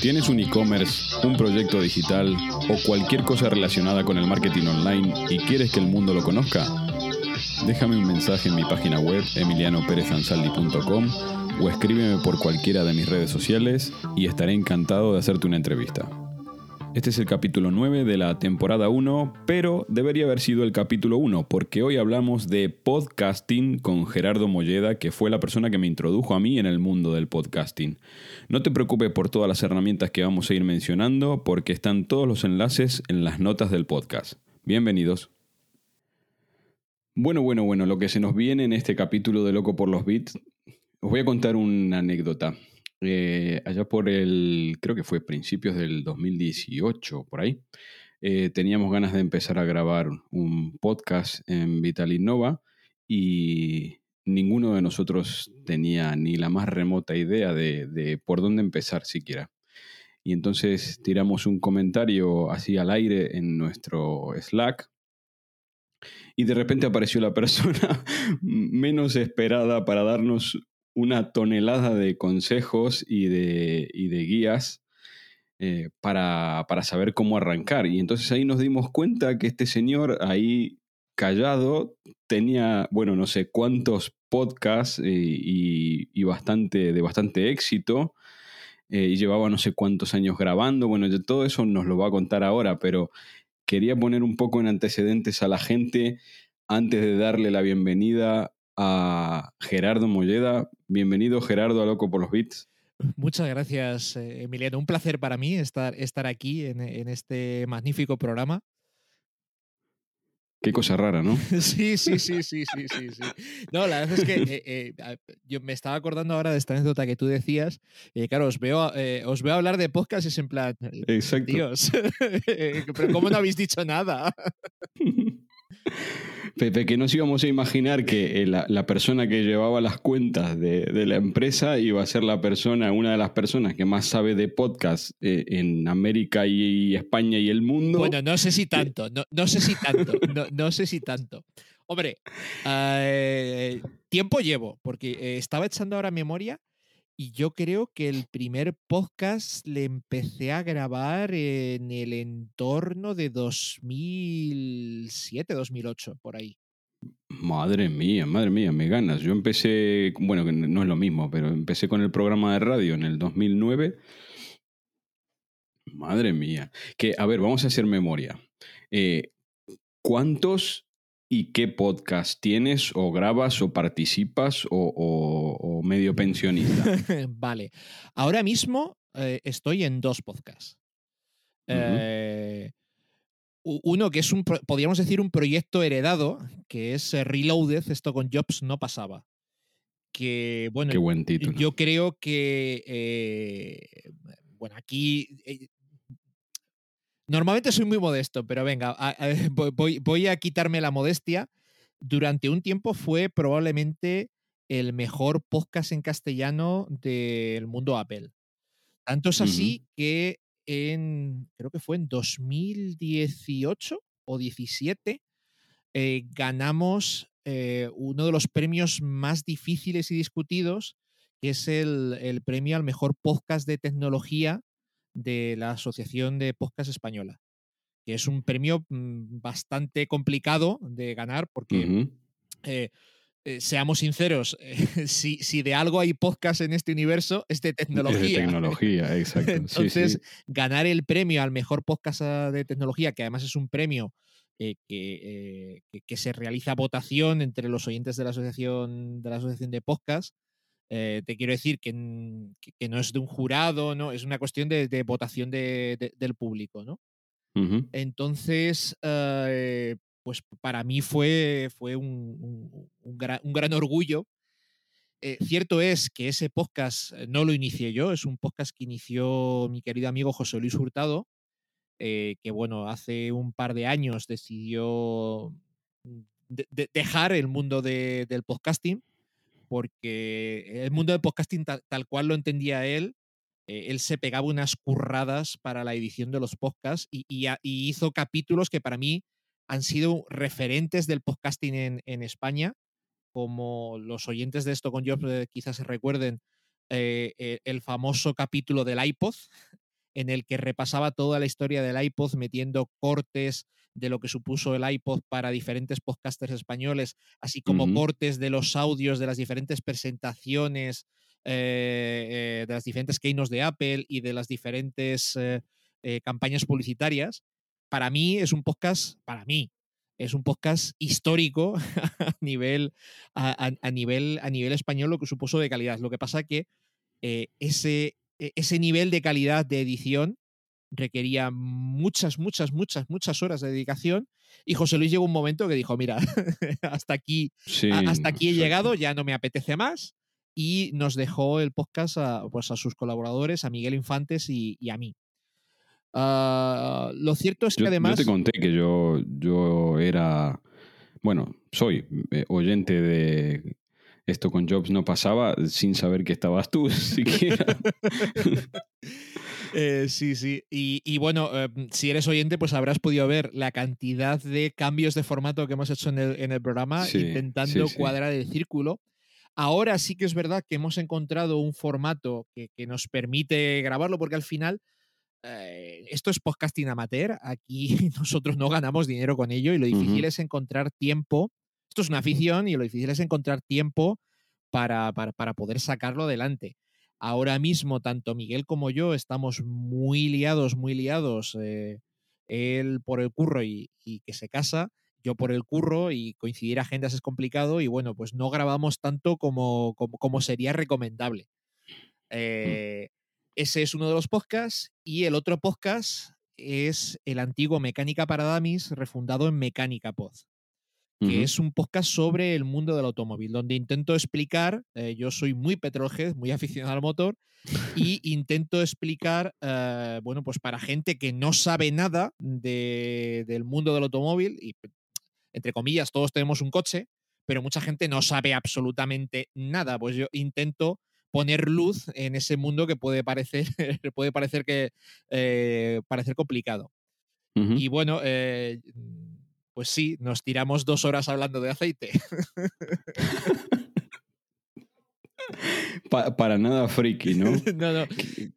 ¿Tienes un e-commerce, un proyecto digital o cualquier cosa relacionada con el marketing online y quieres que el mundo lo conozca? Déjame un mensaje en mi página web emilianoperezansaldi.com o escríbeme por cualquiera de mis redes sociales y estaré encantado de hacerte una entrevista. Este es el capítulo 9 de la temporada 1, pero debería haber sido el capítulo 1, porque hoy hablamos de podcasting con Gerardo Molleda, que fue la persona que me introdujo a mí en el mundo del podcasting. No te preocupes por todas las herramientas que vamos a ir mencionando, porque están todos los enlaces en las notas del podcast. Bienvenidos. Bueno, bueno, bueno, lo que se nos viene en este capítulo de Loco por los Beats, os voy a contar una anécdota. Eh, allá por el, creo que fue principios del 2018, por ahí, eh, teníamos ganas de empezar a grabar un podcast en Vital Innova y ninguno de nosotros tenía ni la más remota idea de, de por dónde empezar siquiera. Y entonces tiramos un comentario así al aire en nuestro Slack y de repente apareció la persona menos esperada para darnos una tonelada de consejos y de, y de guías eh, para, para, saber cómo arrancar. Y entonces ahí nos dimos cuenta que este señor ahí callado tenía, bueno, no sé cuántos podcasts eh, y, y, bastante, de bastante éxito. Eh, y llevaba no sé cuántos años grabando. Bueno, todo eso nos lo va a contar ahora, pero quería poner un poco en antecedentes a la gente antes de darle la bienvenida a Gerardo Molleda. Bienvenido, Gerardo, a Loco por los Beats. Muchas gracias, eh, Emiliano. Un placer para mí estar, estar aquí en, en, este magnífico programa. Qué cosa rara, ¿no? sí, sí, sí, sí, sí, sí, sí. No, la verdad es que eh, eh, yo me estaba acordando ahora de esta anécdota que tú decías. Eh, claro, os veo, os veo hablar de podcast y es en plan. Exacto. Dios, pero ¿cómo no habéis dicho nada? Pepe, que nos íbamos a imaginar que la, la persona que llevaba las cuentas de, de, la empresa iba a ser la persona, una de las personas que más sabe de podcast eh, en América y, y, España y el mundo. Bueno, no sé si tanto, no, no sé si tanto, no, no, sé si tanto. Hombre, eh, tiempo llevo, porque eh, estaba echando ahora memoria y yo creo que el primer podcast le empecé a grabar en el entorno de 2007, 2008, por ahí. Madre mía, madre mía, me ganas. Yo empecé, bueno, no es lo mismo, pero empecé con el programa de radio en el 2009. Madre mía. Que, a ver, vamos a hacer memoria. Eh, ¿Cuántos y qué podcast tienes o grabas o participas o, o, o medio pensionista. vale. Ahora mismo eh, estoy en dos podcasts. Uh -huh. eh, uno que es un, podríamos decir, un proyecto heredado, que es eh, Reloaded, esto con Jobs no pasaba. Que, bueno, Qué buen título. yo creo que, eh, bueno, aquí Normalmente soy muy modesto, pero venga, a, a, voy, voy, a quitarme la modestia. Durante un tiempo fue probablemente el mejor podcast en castellano del mundo Apple. Tanto es así uh -huh. que en, creo que fue en 2018 o 17, eh, ganamos eh, uno de los premios más difíciles y discutidos, que es el, el premio al mejor podcast de tecnología de la Asociación de Podcast Española, que es un premio mm, bastante complicado de ganar porque, uh -huh. eh, eh, seamos sinceros, eh, si, si, de algo hay podcast en este universo, es de tecnología. Es de tecnología, exacto. Entonces, sí, sí. ganar el premio al mejor podcast ah, de tecnología, que además es un premio eh, que, que, que, se realiza votación entre los oyentes de la asociación de la asociación de podcast, eh, te quiero decir que, que, no es de un jurado, ¿no? Es una cuestión de, de votación de, de, del público, ¿no? Uh -huh. Entonces, uh, pues para mí fue, fue un, un, un, gran, un gran, orgullo. Eh, cierto es que ese podcast no lo inicié yo, es un podcast que inició mi querido amigo José Luis Hurtado, eh, que bueno, hace un par de años decidió mm, dejar el mundo del podcasting, porque el mundo del podcasting tal, cual lo entendía él, eh, él se pegaba unas curradas para la edición de los podcasts y, hizo capítulos que para mí han sido referentes del podcasting en, España, como los oyentes de esto con Jobs eh, quizás se recuerden el famoso capítulo del iPod, en el que repasaba toda la historia del iPod metiendo cortes de lo que supuso el iPod para diferentes podcasters españoles, así como cortes de los audios de las diferentes presentaciones, eh, eh, de las diferentes keynotes de Apple y de las diferentes eh, campañas publicitarias. Para mí es un podcast, para mí, es un podcast histórico a nivel, a, nivel, a nivel español, lo que supuso de calidad. Lo que pasa que ese, ese nivel de calidad de edición requería muchas, muchas, muchas, muchas horas de dedicación. Y José Luis llegó un momento que dijo, mira, hasta aquí, hasta aquí he llegado, ya no me apetece más. Y nos dejó el podcast a, pues a sus colaboradores, a Miguel Infantes y, a mí. Ah, lo cierto es que además... Yo te conté que yo, yo era, bueno, soy eh, oyente de esto con Jobs no pasaba sin saber que estabas tú siquiera. Eh, sí, sí. Y, bueno, eh, si eres oyente, pues habrás podido ver la cantidad de cambios de formato que hemos hecho en el, programa, intentando cuadrar el círculo. Ahora sí que es verdad que hemos encontrado un formato que, nos permite grabarlo, porque al final eh, esto es podcasting amateur. Aquí nosotros no ganamos dinero con ello y lo difícil es encontrar tiempo esto es una afición y lo difícil es encontrar tiempo para, poder sacarlo adelante. Ahora mismo, tanto Miguel como yo estamos muy liados, muy liados. Eh, él por el curro y, que se casa, yo por el curro y coincidir agendas es complicado y bueno, pues no grabamos tanto como, como, sería recomendable. Mm. Eh, ese es uno de los podcasts y el otro podcast es el antiguo Mecánica para Damis refundado en Mecánica Pod que es un podcast sobre el mundo del automóvil, donde intento explicar, eh, yo soy muy petrolhead, muy aficionado al motor, y intento explicar, eh, bueno, pues para gente que no sabe nada del mundo del automóvil, y entre comillas, todos tenemos un coche, pero mucha gente no sabe absolutamente nada, pues yo intento poner luz en ese mundo que puede parecer, puede parecer que eh, parecer complicado. Y bueno, pues sí, nos tiramos dos horas hablando de aceite. para nada friki, ¿no? no, no.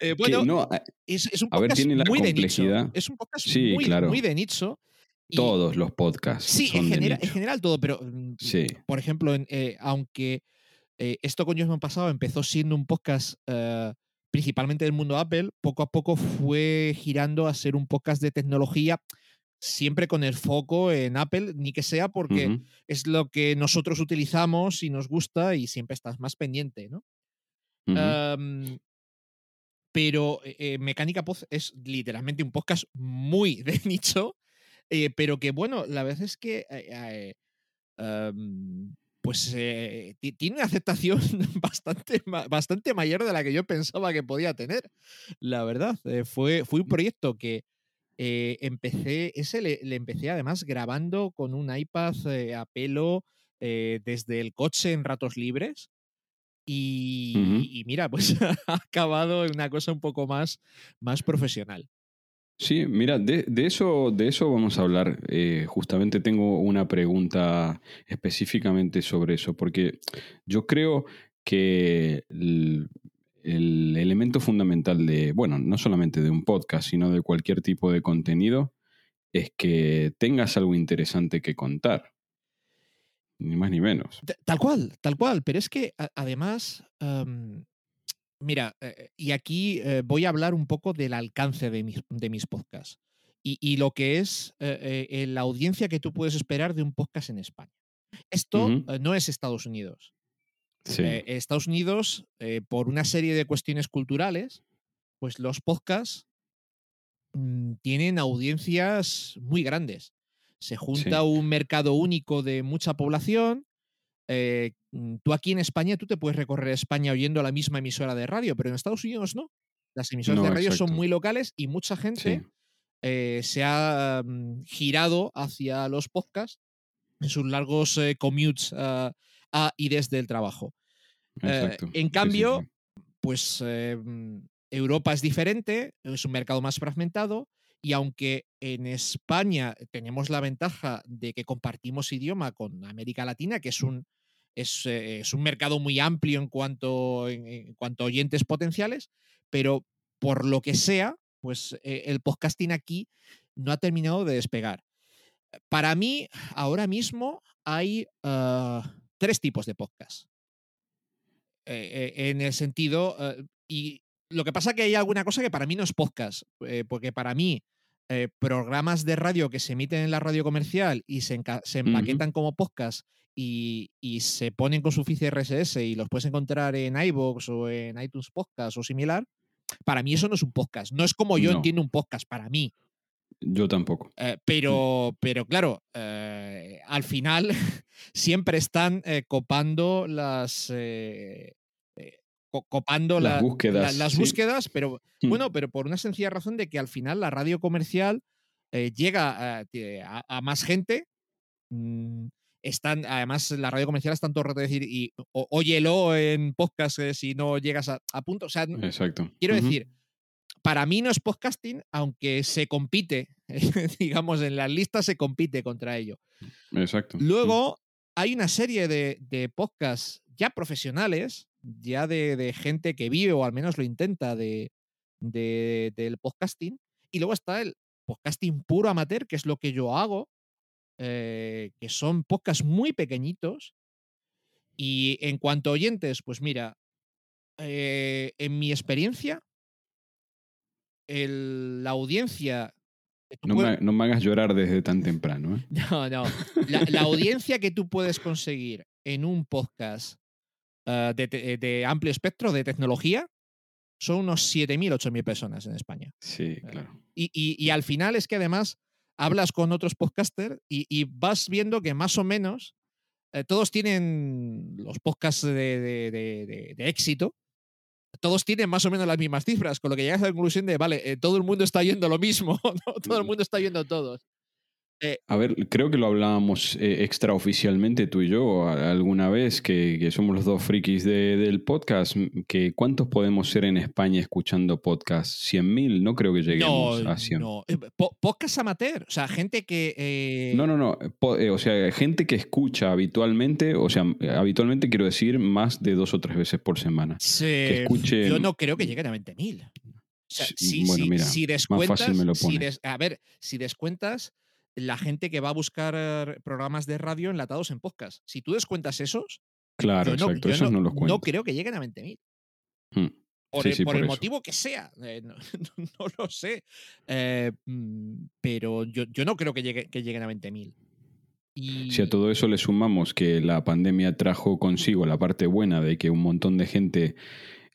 Eh, bueno, es, un podcast muy de nicho. Es un podcast muy, de nicho. Todos los podcasts. Sí, en, general todo, pero mm, por ejemplo, eh, aunque eh, esto con me ha pasado empezó siendo un podcast principalmente del mundo Apple, poco a poco fue girando a ser un podcast de tecnología siempre con el foco en Apple, ni que sea porque es lo que nosotros utilizamos y nos gusta y siempre estás más pendiente, ¿no? pero eh, eh, Mecánica Pod es literalmente un podcast muy de nicho, eh, pero que bueno, la verdad es que pues tiene una aceptación bastante, bastante mayor de la que yo pensaba que podía tener. La verdad, fue, fue un proyecto que eh, empecé, ese le, empecé además grabando con un iPad eh, a pelo eh, desde el coche en ratos libres. Y, mira, pues ha acabado en una cosa un poco más, más profesional. Sí, mira, de, eso, de eso vamos a hablar. justamente tengo una pregunta específicamente sobre eso, porque yo creo que el elemento fundamental de, bueno, no solamente de un podcast, sino de cualquier tipo de contenido, es que tengas algo interesante que contar. Ni más ni menos. Tal cual, tal cual. Pero es que además, mira, eh, y aquí eh, voy a hablar un poco del alcance de mis, de mis podcasts y, lo que es eh, la audiencia que tú puedes esperar de un podcast en España. Esto no es Estados Unidos. Eh, Estados Unidos, eh, por una serie de cuestiones culturales, pues los podcasts mm, tienen audiencias muy grandes. Se junta un mercado único de mucha población. Eh, mm, tú aquí en España, tú te puedes recorrer España oyendo la misma emisora de radio, pero en Estados Unidos no. Las emisoras de radio son muy locales y mucha gente eh, se ha mm, girado hacia los podcasts en sus largos eh, commutes ah, a y desde el trabajo. Eh, en Sí, sí, cambio, sí. pues eh, mm, Europa es diferente, es un mercado más fragmentado y aunque en España tenemos la ventaja de que compartimos idioma con América Latina, que es un, es, eh, es un mercado muy amplio en cuanto, en, en cuanto a oyentes potenciales, pero por lo que sea, pues eh, el podcasting aquí no ha terminado de despegar. Para mí, ahora mismo hay ah, tres tipos de podcast. Eh, eh, en el sentido, eh, y lo que pasa es que hay alguna cosa que para mí no es podcast, porque para mí programas de radio que se emiten en la radio comercial y se, empaquetan como podcast y, y se ponen con su feed RSS y los puedes encontrar en iVoox o en iTunes Podcast o similar, para mí eso no es un podcast. No es como yo No. entiendo un podcast para mí. Yo tampoco. Eh, pero, pero claro, eh, al final siempre están eh, copando las. co- copando Las la- búsquedas, las sí. búsquedas, pero Mm. bueno, pero por una sencilla razón de que al final la radio comercial llega a, tie- a- a más gente. mm, Están, además, la radio comercial está todo el rato de decir, y o- óyelo en podcast si no llegas a, a punto. O sea, Exacto. Quiero decir, para mí no es podcasting, aunque se compite, digamos, en las listas se compite contra ello. Exacto. Luego hay una serie de, de podcasts ya profesionales, ya de, de gente que vive o al menos lo intenta de, de- del podcasting. Y luego está el podcasting puro amateur, que es lo que yo hago, eh, que son podcasts muy pequeñitos. Y en cuanto a oyentes, pues mira, eh, en mi experiencia, el- la audiencia... No puedes- me, no me hagas llorar desde tan temprano. ¿eh? no, no. La, la audiencia que tú puedes conseguir en un podcast ah, de, te- de amplio espectro de tecnología son unos 7.000, 8.000 personas en España. Sí, claro. Y, y- y al final es que además hablas con otros podcasters y, y vas viendo que más o menos eh, todos tienen los podcasts de- de- de éxito. Todos tienen más o menos las mismas cifras, con lo que llegas a la conclusión de, vale, eh, todo el mundo está oyendo lo mismo, ¿no? todo el mundo está oyendo todos. A ver, creo que lo hablábamos eh, extraoficialmente tú y yo alguna vez, que, que somos los dos frikis de- del podcast, que ¿cuántos podemos ser en España escuchando podcast? ¿100.000? No creo que lleguemos No, a 100. no. Eh, po- podcast amateur, o sea, gente que... eh, No, no, no. eh, o sea, gente que escucha habitualmente, o sea, eh, habitualmente quiero decir más de dos o tres veces por semana. se- escuche- Yo no creo que lleguen a 20.000. O sea, Sí, si, bueno, mira, si más descuentas, fácil me lo si des- a ver, si descuentas la gente que va a buscar eh, programas de radio enlatados en podcast, si tú descuentas esos, Claro, yo no, exacto. yo Esos no- no, los cuento. no creo que lleguen a 20.000. Hmm. Por, Sí, el, sí, por por el motivo que sea. eh, no, no lo sé. Eh, mm, pero yo, yo no creo que, llegue- que lleguen a 20.000. Y... Si a todo eso le sumamos que la pandemia trajo consigo la parte buena de que un montón de gente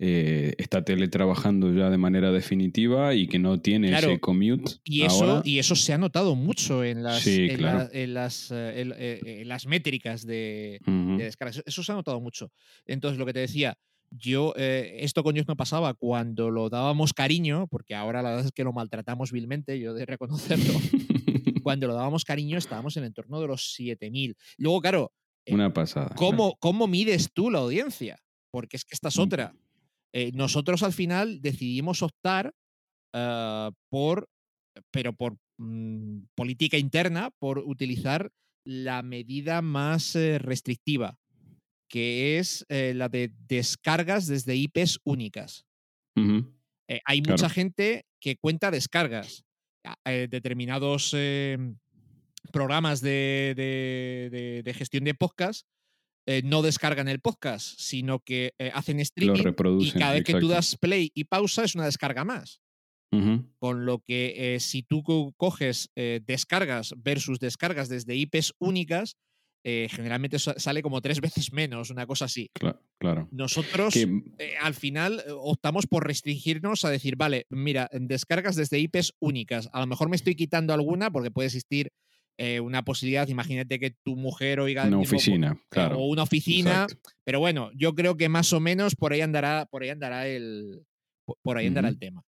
eh, está teletrabajando ya de manera definitiva y que no tiene Claro, ese commute Y eso, ahora, y eso se ha notado mucho en las, Sí, en claro. la- en las, eh, en- eh, en las métricas de, descargas. Eso se ha notado mucho. Entonces, lo que te decía, yo, eh, esto con Dios no pasaba cuando lo dábamos cariño, porque ahora la verdad es que lo maltratamos vilmente, yo de reconocerlo. cuando lo dábamos cariño estábamos en el entorno de los 7000. Luego, claro, eh, Una pasada. ¿cómo, ¿cómo mides tú la audiencia? Porque es que esta es Mm. otra. Eh, nosotros al final decidimos optar ah, por, pero por mm, política interna, por utilizar la medida más eh, restrictiva, que es eh, la de descargas desde IPs únicas. Hay Claro. mucha gente que cuenta descargas. Determinados eh, programas de, de- de- de gestión de podcast eh, no descargan el podcast, sino que eh, hacen Lo streaming y cada vez que tú das play y pausa es una descarga más. Con lo que eh, si tú co- coges descargas versus descargas desde IPs únicas, generalmente sa- sale como tres veces menos, una cosa así. Cla- claro. Nosotros al final optamos por restringirnos a decir, vale, mira, descargas desde IPs únicas. A lo mejor me estoy quitando alguna porque puede existir eh, una posibilidad, imagínate que tu mujer oiga una oficina, eh, claro. o una oficina, Exacto. pero bueno, yo creo que más o menos por ahí andará, por ahí andará el por ahí andará el tema.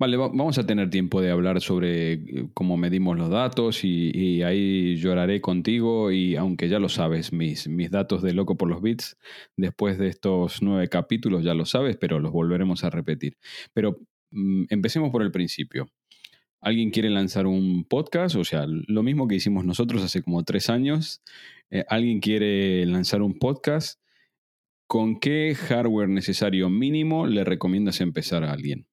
Vale, vamos a tener tiempo de hablar sobre eh, cómo medimos los datos y, ahí lloraré contigo y aunque ya lo sabes, mis, mis datos de loco por los bits, después de estos nueve capítulos ya lo sabes, pero los volveremos a repetir. Pero mm, empecemos por el principio. ¿Alguien quiere lanzar un podcast? O sea, lo mismo que hicimos nosotros hace como tres años. Eh, ¿Alguien quiere lanzar un podcast? ¿Con qué hardware necesario mínimo le recomiendas empezar a alguien?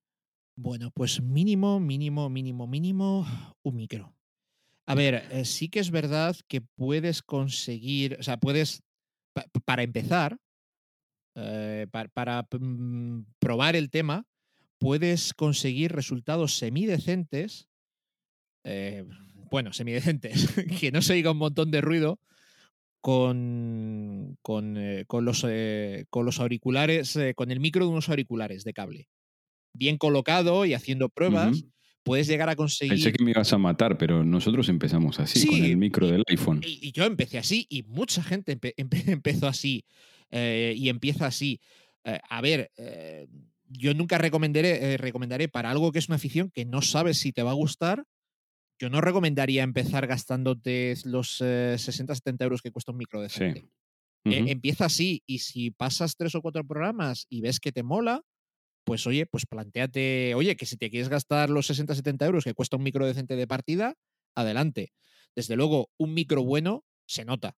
Bueno, pues mínimo, mínimo, mínimo, mínimo, un micro. A ver, eh, sí que es verdad que puedes conseguir, o sea, puedes, para empezar, eh, para, mm, probar el tema, puedes conseguir resultados semidecentes, eh, bueno, semidecentes, que no se oiga un montón de ruido con, con, los, con los auriculares, con el micro de unos auriculares de cable bien colocado y haciendo pruebas, puedes llegar a conseguir. Pensé que me ibas a matar, pero nosotros empezamos así, con el micro del iPhone. Y, yo empecé así, y mucha gente empezó así, eh, y empieza así. Eh, a ver, eh, yo nunca recomendaré, recomendaré para algo que es una afición que no sabes si te va a gustar. Yo no recomendaría empezar gastándote los 60-70 euros que cuesta un micro de Sí. empieza así, y si pasas tres o cuatro programas y ves que te mola, pues oye, pues planteate, oye, que si te quieres gastar los 60-70 euros que cuesta un micro decente de partida, adelante. Desde luego, un micro bueno se nota.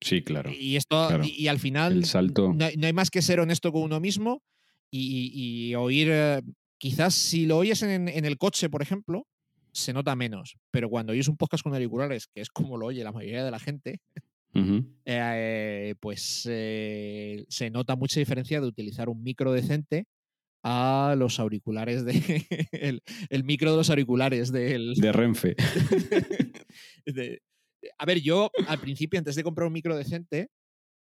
Sí, claro. Y esto, y, al final, el salto. No, hay más que ser honesto con uno mismo y, oír, eh, quizás si lo oyes en, el coche, por ejemplo, se nota menos. Pero cuando oyes un podcast con auriculares, que es como lo oye la mayoría de la gente, eh, pues eh, se nota mucha diferencia de utilizar un micro decente a los auriculares de el, micro de los auriculares del de Renfe. a ver, yo al principio antes de comprar un micro decente,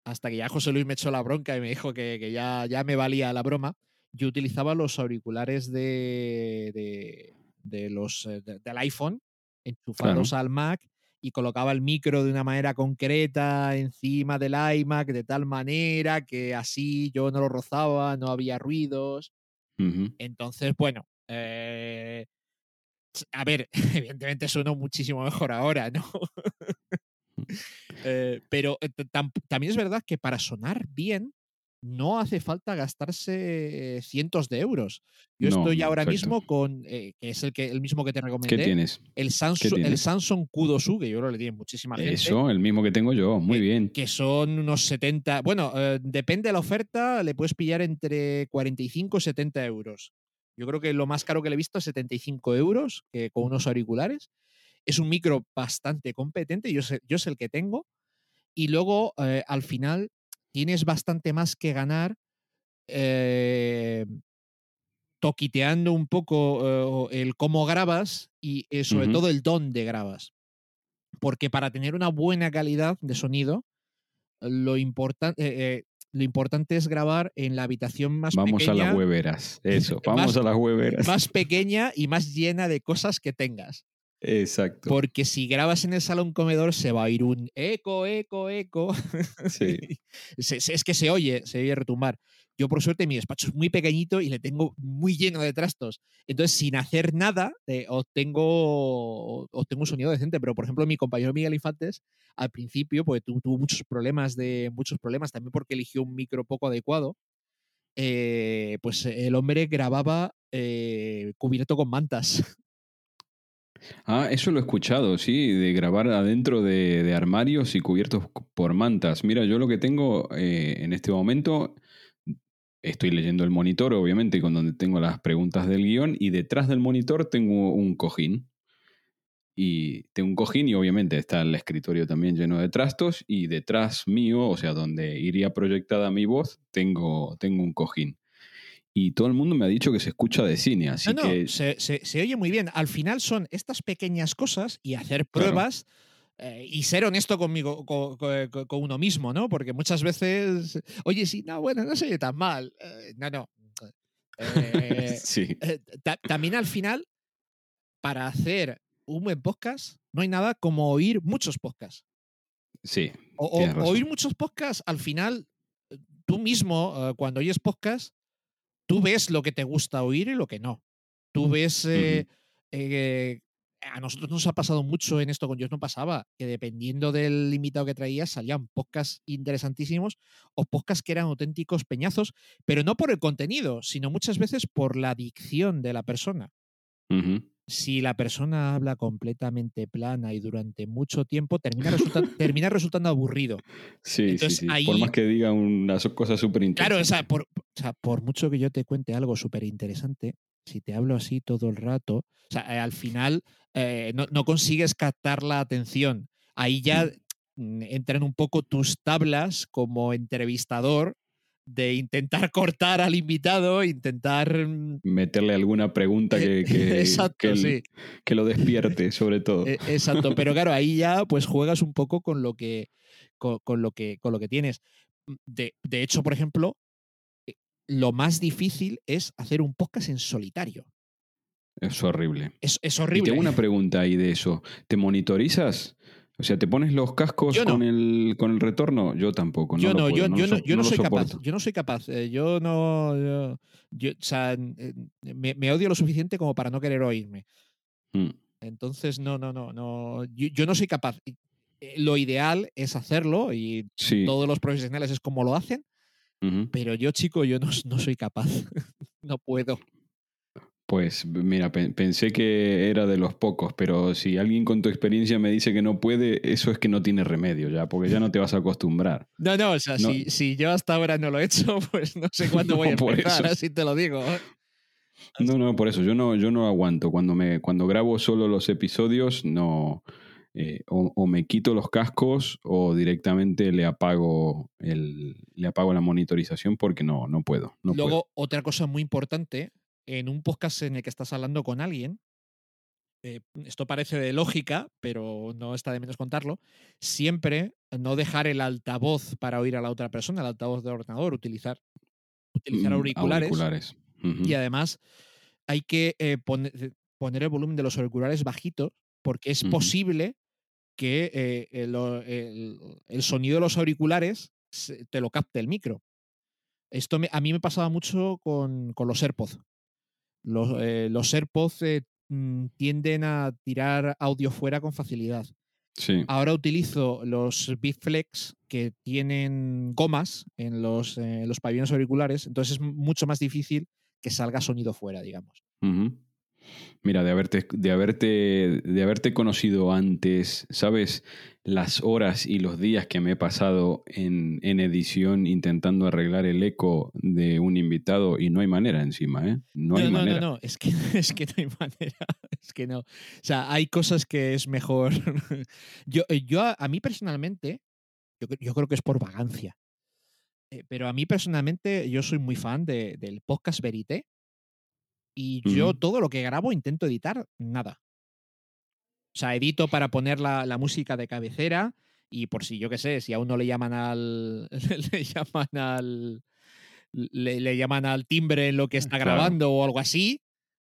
hasta que ya José Luis me echó la bronca y me dijo que, ya, ya me valía la broma, yo utilizaba los auriculares de, de, los eh, del iPhone enchufados al Mac y colocaba el micro de una manera concreta encima del iMac de tal manera que así yo no lo rozaba, no había ruidos. Entonces, bueno, eh, a ver, evidentemente suena muchísimo mejor ahora, ¿no? Eh, pero eh, también es verdad que para sonar bien, no hace falta gastarse cientos de euros. Yo estoy ahora mismo con, eh, que es el, que, el mismo que te recomendé. ¿Qué tienes? El Samsung, el Samsung Q2U, que yo creo que le tiene muchísima gente. Eso, el mismo que tengo yo, muy bien. Que son unos 70, bueno, eh, depende de la oferta, le puedes pillar entre 45 y 70 euros. Yo creo que lo más caro que le he visto es 75 euros, que con unos auriculares. Es un micro bastante competente, yo sé, yo sé el que tengo. Y luego, eh, al final, tienes bastante más que ganar eh, toquiteando un poco eh, el cómo grabas y eh, sobre todo el dónde grabas. Porque para tener una buena calidad de sonido, lo, lo importante es grabar en la habitación más pequeña. Vamos a las hueveras, eso, vamos a las hueveras. Más pequeña y más llena de cosas que tengas. Exacto. Porque si grabas en el salón comedor se va a ir un eco, eco, eco. Sí. es que se oye, se oye retumbar. Yo, por suerte, mi despacho es muy pequeñito y le tengo muy lleno de trastos. Entonces, sin hacer nada, eh, obtengo, obtengo un sonido decente. Pero, por ejemplo, mi compañero Miguel Infantes, al principio, pues tuvo muchos problemas de muchos problemas, también porque eligió un micro poco adecuado. Eh, pues el hombre grababa eh, cubierto con mantas. Ah, eso lo he escuchado, sí, de grabar adentro de, armarios y cubiertos por mantas. Mira, yo lo que tengo eh, en este momento, estoy leyendo el monitor, obviamente, con donde tengo las preguntas del guion, y detrás del monitor tengo un cojín. Y tengo un cojín y obviamente está el escritorio también lleno de trastos y detrás mío, o sea, donde iría proyectada mi voz, tengo, tengo un cojín y todo el mundo me ha dicho que se escucha de cine, así que... Se, se, oye muy bien. Al final son estas pequeñas cosas y hacer pruebas eh, y ser honesto conmigo, con, uno mismo, ¿no? Porque muchas veces, oye, sí, no, bueno, no se oye tan mal. Eh, no, no. Eh, sí. también al final, para hacer un buen podcast, no hay nada como oír muchos podcasts. Sí. O, oír muchos podcasts, al final, tú mismo, cuando oyes podcast, tú ves lo que te gusta oír y lo que no. Tú ves. Eh, eh, a nosotros nos ha pasado mucho en esto con Dios no pasaba, que dependiendo del invitado que traías, salían podcasts interesantísimos o podcasts que eran auténticos peñazos, pero no por el contenido, sino muchas veces por la dicción de la persona. Si la persona habla completamente plana y durante mucho tiempo, termina, resulta- termina resultando aburrido. Sí, Entonces, sí, sí. ahí- Por más que diga unas cosas súper Claro, o interesantes. sea, por, o sea, por mucho que yo te cuente algo súper interesante, si te hablo así todo el rato, o sea, eh, al final eh, no, no consigues captar la atención. Ahí ya mm, entran un poco tus tablas como entrevistador de intentar cortar al invitado, intentar... mm, Meterle alguna pregunta que, que, Exacto, que, el- sí. que lo despierte, sobre todo. Eh, Exacto, pero claro, ahí ya pues juegas un poco con lo que, con, con lo que, con lo que tienes. Mm, De, de hecho, por ejemplo, eh, lo más difícil es hacer un podcast en solitario. Es horrible. Es, es Y horrible. tengo una pregunta ahí de eso. ¿Te monitorizas? O sea, ¿te pones los cascos no. con, el, con el retorno? Yo tampoco. yo no, yo, no, soy capaz. soporto. Yo no soy capaz. eh, Yo no. Yo, yo- o sea, eh, me, me odio lo suficiente como para no querer oírme. Mm, Entonces, no, no, no, no. Yo, yo no soy capaz. Eh, Lo ideal es hacerlo y Sí. todos los profesionales es como lo hacen, pero yo, chico, yo no, no soy capaz. no puedo. Pues mira, pe- pensé que era de los pocos, pero si alguien con tu experiencia me dice que no puede, eso es que no tiene remedio ya, porque ya no te vas a acostumbrar. No, no, o sea, No. Si, si yo hasta ahora no lo he hecho, pues no sé cuándo voy a empezar, así te lo digo. No, no, por eso yo no, yo no aguanto. Cuando me, cuando grabo solo los episodios, no eh, o, o me quito los cascos o directamente le apago el, le apago la monitorización porque no, no puedo. No puedo. Luego, otra cosa muy importante, en un podcast en el que estás hablando con alguien, eh, esto parece de lógica, pero no está de menos contarlo, siempre no dejar el altavoz para oír a la otra persona, el altavoz del ordenador, utilizar, utilizar Mm, auriculares. Y además hay que eh, pone- poner el volumen de los auriculares bajito porque es posible que eh, el, o- el- el sonido de los auriculares te lo capte el micro. Esto me- a mí me pasaba mucho con, con los AirPods. Los, eh, los AirPods eh, mm, tienden a tirar audio fuera con facilidad. Sí. Ahora utilizo los Bitflex que tienen gomas en los, eh, los pabellones auriculares, entonces es mucho más difícil que salga sonido fuera, digamos. Mira, de haberte, de, haberte, de haberte conocido antes, ¿sabes? Las horas y los días que me he pasado en, en edición intentando arreglar el eco de un invitado y no hay manera encima, ¿eh? No hay no, manera. no, no, es que, es que no hay manera, es que no. O sea, hay cosas que es mejor. yo, eh, yo a, a mí personalmente, yo, yo creo que es por vagancia, eh, pero a mí personalmente yo soy muy fan de- del podcast Verité y yo todo lo que grabo intento editar nada. O sea, edito para poner la, la música de cabecera y por si yo qué sé, si aún no le llaman al. le llaman al. Le, le llaman al timbre en lo que está Claro. grabando o algo así.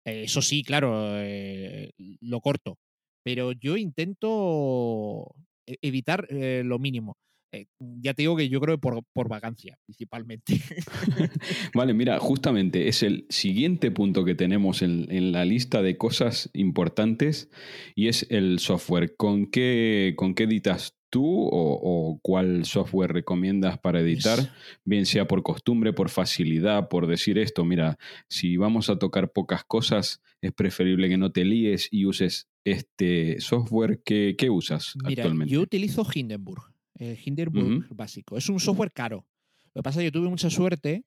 eh, eso sí, claro, eh, lo corto. Pero yo intento evitar eh, lo mínimo. Eh, ya te digo que yo creo que por, por vagancia, principalmente. Vale, mira, justamente es el siguiente punto que tenemos en, en la lista de cosas importantes y es el software. ¿Con qué, con qué editas tú o, o cuál software recomiendas para editar? Es- Bien sea por costumbre, por facilidad, por decir esto, mira, si vamos a tocar pocas cosas, es preferible que no te líes y uses este software. ¿Qué, qué usas Mira, actualmente? yo utilizo Hindenburg, el Hindenburg Ujú. básico. Es un software caro. Lo que pasa es que yo tuve mucha suerte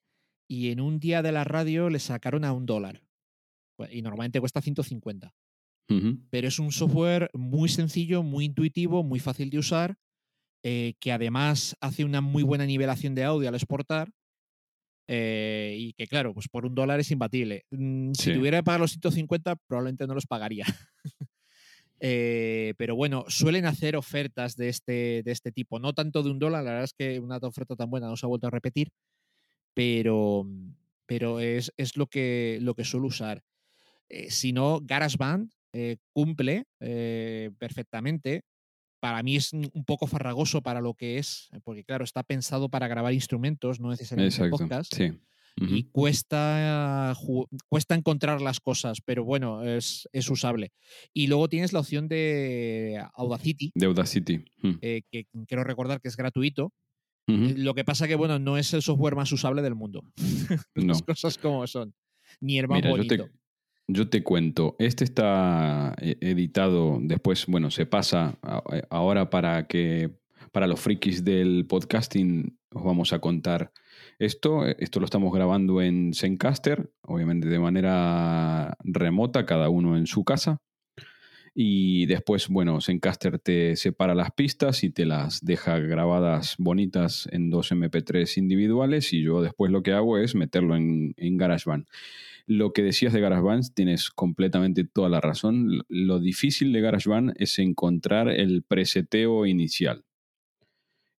y en un día de la radio le sacaron a un dólar. Y normalmente cuesta 150. Ujú. Pero es un software muy sencillo, muy intuitivo, muy fácil de usar, eh, que además hace una muy buena nivelación de audio al exportar. eh, y que, claro, pues por un dólar es imbatible. Mm, Si Sí. tuviera que pagar los 150, probablemente no los pagaría. Eh, pero bueno, suelen hacer ofertas de este, de este tipo. No tanto de un dólar, la verdad es que una oferta tan buena no se ha vuelto a repetir, pero, pero es, es lo, que, lo que suelo usar. Eh, si no, GarageBand eh, cumple eh, perfectamente. Para mí es un un poco farragoso para lo que es, porque claro, está pensado para grabar instrumentos, no necesariamente Exacto. podcast. Sí. Y cuesta, cuesta encontrar las cosas, pero bueno, es, es usable. Y luego tienes la opción de Audacity, De Audacity. Mm. eh, que quiero recordar que es gratuito. Lo que pasa que, bueno, no es el software más usable del mundo. No. Las cosas como son. Ni el más Mira, yo te, yo te cuento, este está eh, editado después, bueno, se pasa eh, ahora para que para los frikis del podcasting os vamos a contar esto. Esto lo estamos grabando en Zencaster, obviamente de manera remota, cada uno en su casa. Y después, bueno, Zencaster te separa las pistas y te las deja grabadas bonitas en dos MP3 individuales y yo después lo que hago es meterlo en, en GarageBand. Lo que decías de GarageBand tienes completamente toda la razón. Lo difícil de GarageBand es encontrar el preseteo inicial.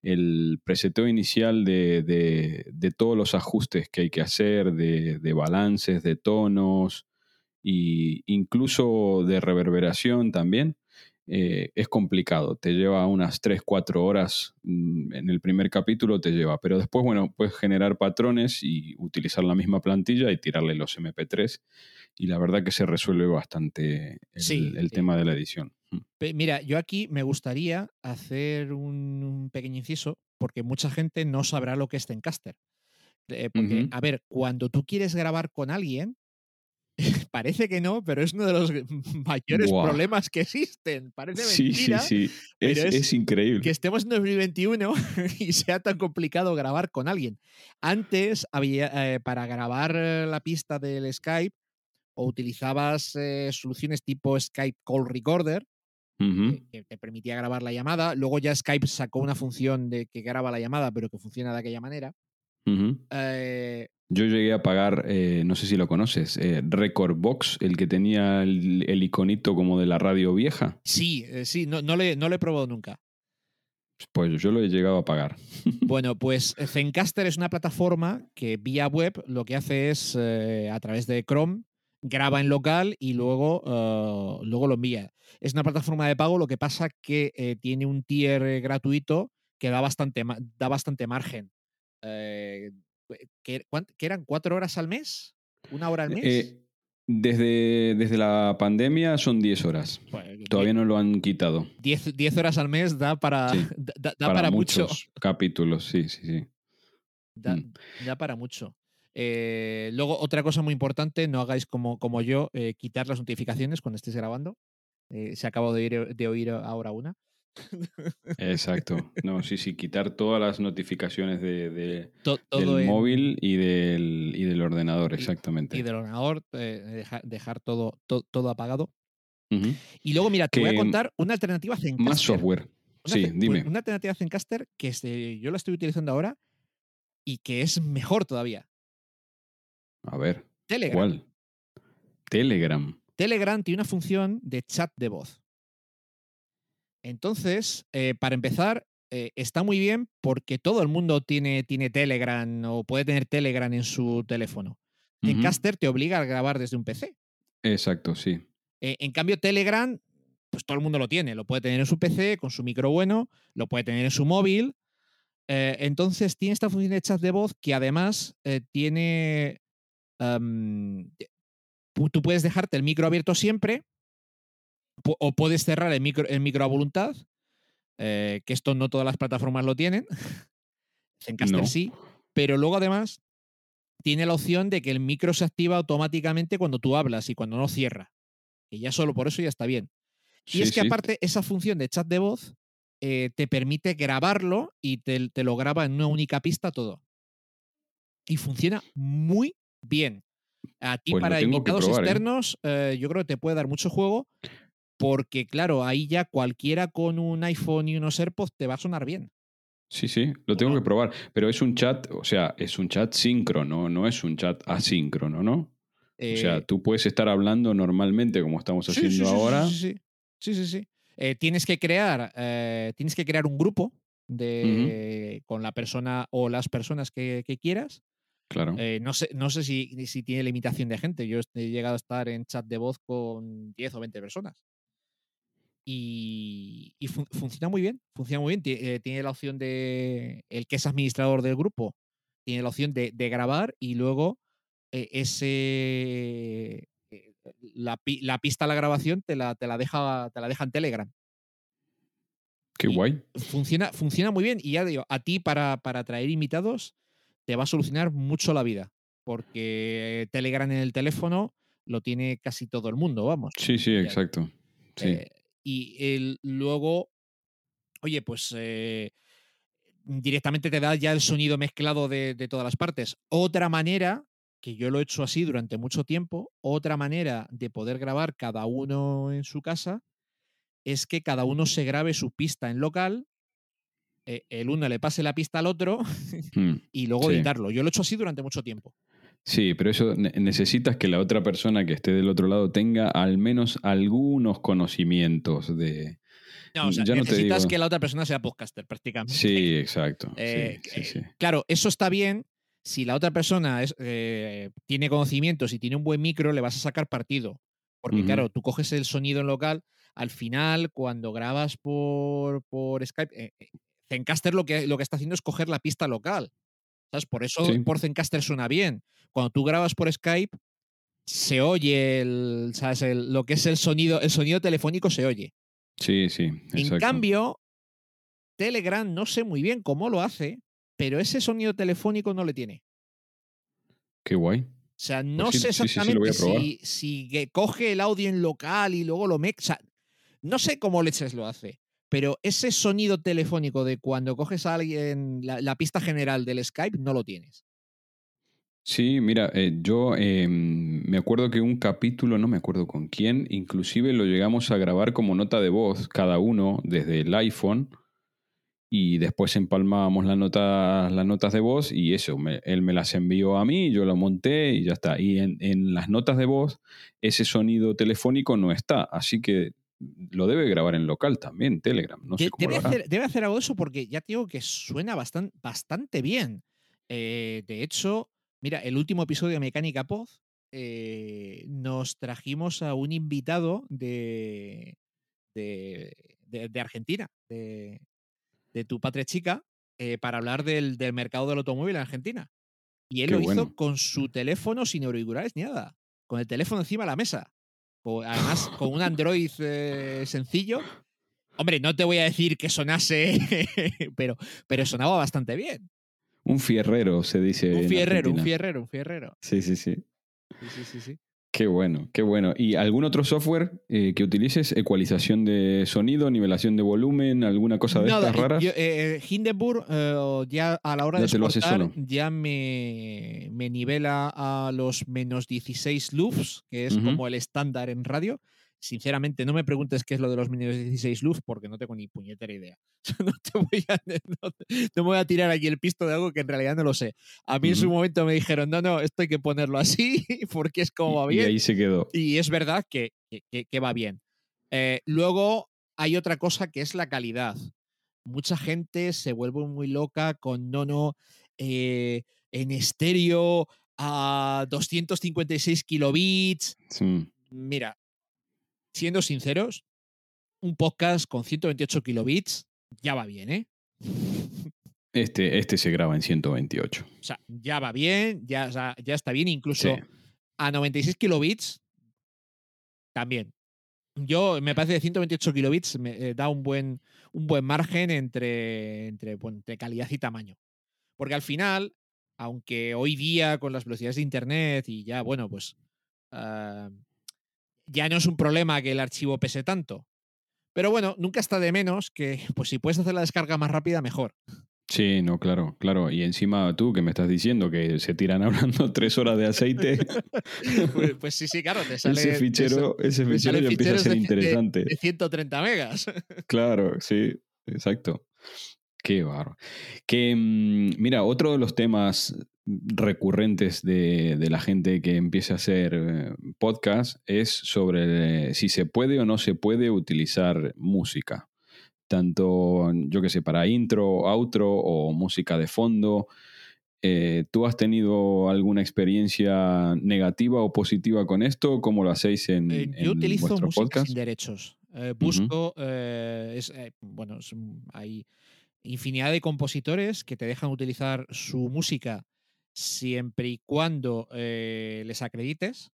El preseteo inicial de, de- de todos los ajustes que hay que hacer, de, de balances, de tonos e incluso de reverberación también. eh, es complicado, te lleva unas 3-4 horas mm, en el primer capítulo, te lleva, pero después, bueno, puedes generar patrones y utilizar la misma plantilla y tirarle los MP3 y la verdad que se resuelve bastante el, Sí, el sí. tema de la edición. Mm. Mira, yo aquí me gustaría hacer un, pequeño inciso porque mucha gente no sabrá lo que es Zencaster. Eh, porque, a ver, cuando tú quieres grabar con alguien, parece que no, pero es uno de los mayores problemas que existen. Parece Sí, mentira sí, sí, es, pero es es increíble. que estemos en 2021 y sea tan complicado grabar con alguien. Antes, había, eh, para grabar eh, la pista del Skype, o utilizabas eh, soluciones tipo Skype Call Recorder, que, que te permitía grabar la llamada. Luego ya Skype sacó una función de que graba la llamada, pero que funciona de aquella manera. Eh, Yo llegué a pagar, eh, no sé si lo conoces, eh, Record Box, el que tenía el, el iconito como de la radio vieja. sí, eh, sí, no, no, le, no lo he probado nunca. Pues yo lo he llegado a pagar. Bueno, pues Zencaster es una plataforma que vía web lo que hace es, a través de Chrome, graba en local y luego, eh, luego lo envía. Es una plataforma de pago, lo que pasa que eh, tiene un tier eh, gratuito que da bastante, da bastante margen. Eh, ¿qué, cuánt- qué eran? ¿Cuatro horas al mes? ¿Una hora al mes? Eh, desde, desde la pandemia son 10 horas. Bueno, Todavía no lo han quitado. 10, 10 horas al mes da para, Sí, da, para, mucho. muchos capítulos, sí, sí, sí. Da, Mm. da para mucho. Eh, luego, otra cosa muy importante, no hagáis como, como yo, eh, quitar las notificaciones cuando estéis grabando. Eh, se acabo de oír, de oír ahora una. Exacto. No, sí, sí, quitar todas las notificaciones de, de- To- todo del en- móvil y del, y del ordenador, exactamente. y del ordenador, eh, deja- dejar todo, to- todo apagado. Y luego, mira, te voy a contar una alternativa Zencaster. Más software. Una Sí, dime. Una alternativa Zencaster que yo la estoy utilizando ahora y que es mejor todavía. A ver, Telegram. ¿cuál? Telegram. Telegram tiene una función de chat de voz. Entonces, eh, para empezar, eh, está muy bien porque todo el mundo tiene, tiene Telegram o puede tener Telegram en su teléfono. Ujú. Zencaster te obliga a grabar desde un PC. Exacto, sí. Eh, en cambio, Telegram, pues todo el mundo lo tiene. Lo puede tener en su PC con su micro bueno, lo puede tener en su móvil. Eh, entonces, tiene esta función de chat de voz que además tiene. Tú puedes dejarte el micro abierto siempre o puedes cerrar el micro, el micro a voluntad, eh, que esto no todas las plataformas lo tienen. Zencaster No. sí, pero luego además tiene la opción de que el micro se activa automáticamente cuando tú hablas y cuando no cierra. Y ya solo por eso ya está bien. Y Sí, es que sí. aparte esa función de chat de voz eh, te permite grabarlo y te, te lo graba en una única pista todo. Y funciona muy bien. A ti Pues para invitados probar, ¿eh? externos eh, yo creo que te puede dar mucho juego porque claro, ahí ya cualquiera con un iPhone y unos AirPods te va a sonar bien. Sí, sí, lo tengo que probar. Pero es un chat, o sea, es un chat síncrono, no es un chat asíncrono, ¿no? o sea, Eh, tú puedes estar hablando normalmente como estamos sí, haciendo sí, sí, ahora. Sí, sí, sí. sí. Eh, tienes que crear, eh, tienes que crear un grupo de, con la persona o las personas que, que quieras. Claro. Eh, no sé, no sé si, si tiene limitación de gente. Yo he llegado a estar en chat de voz con 10 o 20 personas. Y, y fun- funciona muy bien. Funciona muy bien. Eh, Tiene la opción de el que es administrador del grupo. tiene la opción de, de grabar y luego eh, ese la, pi- la pista a la grabación te la, te la deja te la deja en Telegram. Qué Y- guay. Funciona, funciona muy bien y ya digo, a ti para, para traer invitados te va a solucionar mucho la vida, porque Telegram en el teléfono lo tiene casi todo el mundo, vamos. Sí, sí, exacto. Sí. eh, y el, luego, oye, pues eh, directamente te da ya el sonido mezclado de, de todas las partes. Otra manera, que yo lo he hecho así durante mucho tiempo, otra manera de poder grabar cada uno en su casa es que cada uno se grabe su pista en local, el uno le pase la pista al otro Mm. y luego Sí. editarlo. Yo lo he hecho así durante mucho tiempo. Sí, pero eso ne- necesitas que la otra persona que esté del otro lado tenga al menos algunos conocimientos de. No, o sea, Ya no te necesitas digo- que la otra persona sea podcaster prácticamente. Sí, exacto. Eh, sí, sí. Claro, eso está bien. Si la otra persona es, eh, tiene conocimientos y tiene un buen micro, le vas a sacar partido. Porque, claro, tú coges el sonido en local, al final, cuando grabas por, por Skype, eh, eh, Zencaster lo que, lo que está haciendo es coger la pista local. ¿Sabes? Por eso Sí. por Zencaster suena bien. Cuando tú grabas por Skype, se oye el, ¿sabes? El- lo que es el sonido, el sonido telefónico se oye. Sí, sí. En cambio, Telegram no sé muy bien cómo lo hace, pero ese sonido telefónico no le tiene. Qué guay. O sea, no Pues sí, sé sí, exactamente si, si coge el audio en local y luego lo mexa. no sé cómo leches lo hace, pero ese sonido telefónico de cuando coges a alguien, la, pista general del Skype, no lo tienes. Sí, mira, eh, yo eh, me acuerdo que un capítulo, no me acuerdo con quién, inclusive lo llegamos a grabar como nota de voz, cada uno desde el iPhone, y después empalmábamos las notas, las notas de voz y eso, él me las envió a mí, yo lo monté y ya está. Y en las notas de voz ese sonido telefónico no está, así que lo debe grabar en local también, Telegram, no sé cómo debe, lo hará. hacer, debe hacer algo de eso porque ya te digo que suena bastan- bastante bien. Eh, de hecho, mira, el último episodio de Mecánica Pod eh, nos trajimos a un invitado de, de, de- de Argentina, de, de tu patria chica, eh, para hablar del, del mercado del automóvil en Argentina. Y él Qué lo hizo con su teléfono sin auriculares ni nada, con el teléfono encima de la mesa. Además, con un Android eh, sencillo. Hombre, no te voy a decir que sonase, pero, pero sonaba bastante bien. Un fierrero, se dice. Un fierrero, un fierrero, un fierrero. Sí, sí, sí. Sí, sí, sí, sí. Qué bueno, qué bueno. ¿Y algún otro software eh, que utilices? ¿Ecualización de sonido, nivelación de volumen, alguna cosa de estas raras? yo, eh, Hindenburg eh, ya a la hora Ya de exportar ya me, me nivela a los menos 16 loops, que es como el estándar en radio. Sinceramente, no me preguntes qué es lo de los menos 16 loops porque no tengo ni puñetera idea. No, te voy a, no, te- no me voy a tirar aquí el pisto de algo que en realidad no lo sé. A mí en su momento me dijeron, no, no, esto hay que ponerlo así porque es como va Y bien. ahí se quedó. Y es verdad que, que- que- que va bien. Eh, luego hay otra cosa que es la calidad. Mucha gente se vuelve muy loca con no, no, eh, en estéreo a 256 kilobits. Sí. Mira, siendo sinceros, un podcast con 128 kilobits ya va bien, ¿eh? Este, este se graba en 128. O sea, ya va bien, ya, ya está bien, incluso Sí. a 96 kilobits también. Yo me parece que 128 kilobits me eh, da un buen, un buen margen entre, entre, bueno, entre calidad y tamaño. Porque al final, aunque hoy día con las velocidades de internet y ya, bueno, pues ah, ya no es un problema que el archivo pese tanto. Pero bueno, nunca está de menos que, pues si puedes hacer la descarga más rápida, mejor. Sí, no, claro, claro. Y encima tú que me estás diciendo que se tiran hablando tres horas de aceite, Pues, pues sí, sí, claro, te sale. ese te fichero, ese fichero ya empieza a ser de- de- interesante. de 130 megas. Claro, sí, exacto. Qué barro. Que, mm, mira, otro de los temas recurrentes de, de la gente que empieza a hacer eh, podcast es sobre eh, si se puede o no se puede utilizar música. Tanto, yo qué sé, para intro, outro o música de fondo. Eh, ¿Tú has tenido alguna experiencia negativa o positiva con esto? ¿Cómo lo hacéis en, Eh, en yo utilizo vuestro música podcast? sin derechos. Eh, busco, es, bueno, es hay infinidad de compositores que te dejan utilizar su música siempre y cuando eh, les acredites.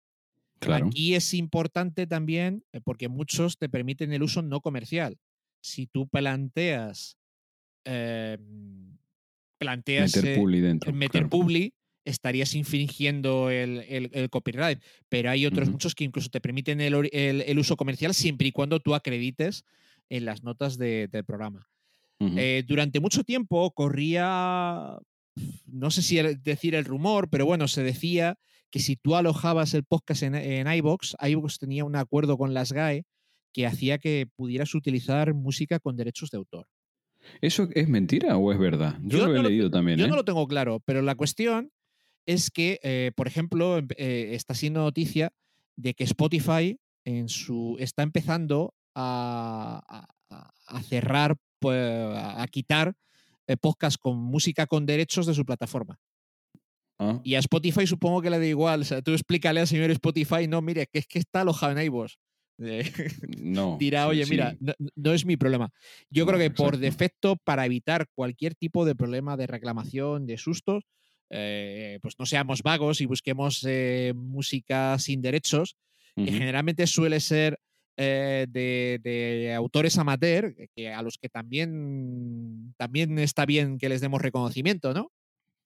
Claro. Aquí es importante también eh, porque muchos te permiten el uso no comercial. Si tú planteas eh, planteas meter eh, publi dentro. meter claro. publi, estarías infringiendo el, el- el copyright. Pero hay otros muchos que incluso te permiten el- el uso comercial siempre y cuando tú acredites en las notas de- del programa. Eh, durante mucho tiempo corría, no sé si decir el rumor, pero bueno, se decía que si tú alojabas el podcast en, en iVoox, iVoox tenía un acuerdo con las GAE que hacía que pudieras utilizar música con derechos de autor. ¿Eso es mentira o es verdad? Yo, Yo lo he no lo- leído también. Yo ¿eh? no lo tengo claro, pero la cuestión es que, eh, por ejemplo, em- está siendo noticia de que Spotify en su, está empezando a, a- a cerrar, a quitar eh, podcasts con música con derechos de su plataforma. Ah, Y a Spotify supongo que le da igual. O sea, tú explícale al señor Spotify, no, mire, que es que está alojado en iVoox. Eh, no. dirá, oye, sí. mira, no, no es mi problema. Yo creo que por defecto, para evitar cualquier tipo de problema de reclamación, de sustos, eh, pues no seamos vagos y busquemos eh, música sin derechos, que generalmente suele ser eh, de, de autores amateur, que a los que también, también está bien que les demos reconocimiento, ¿no?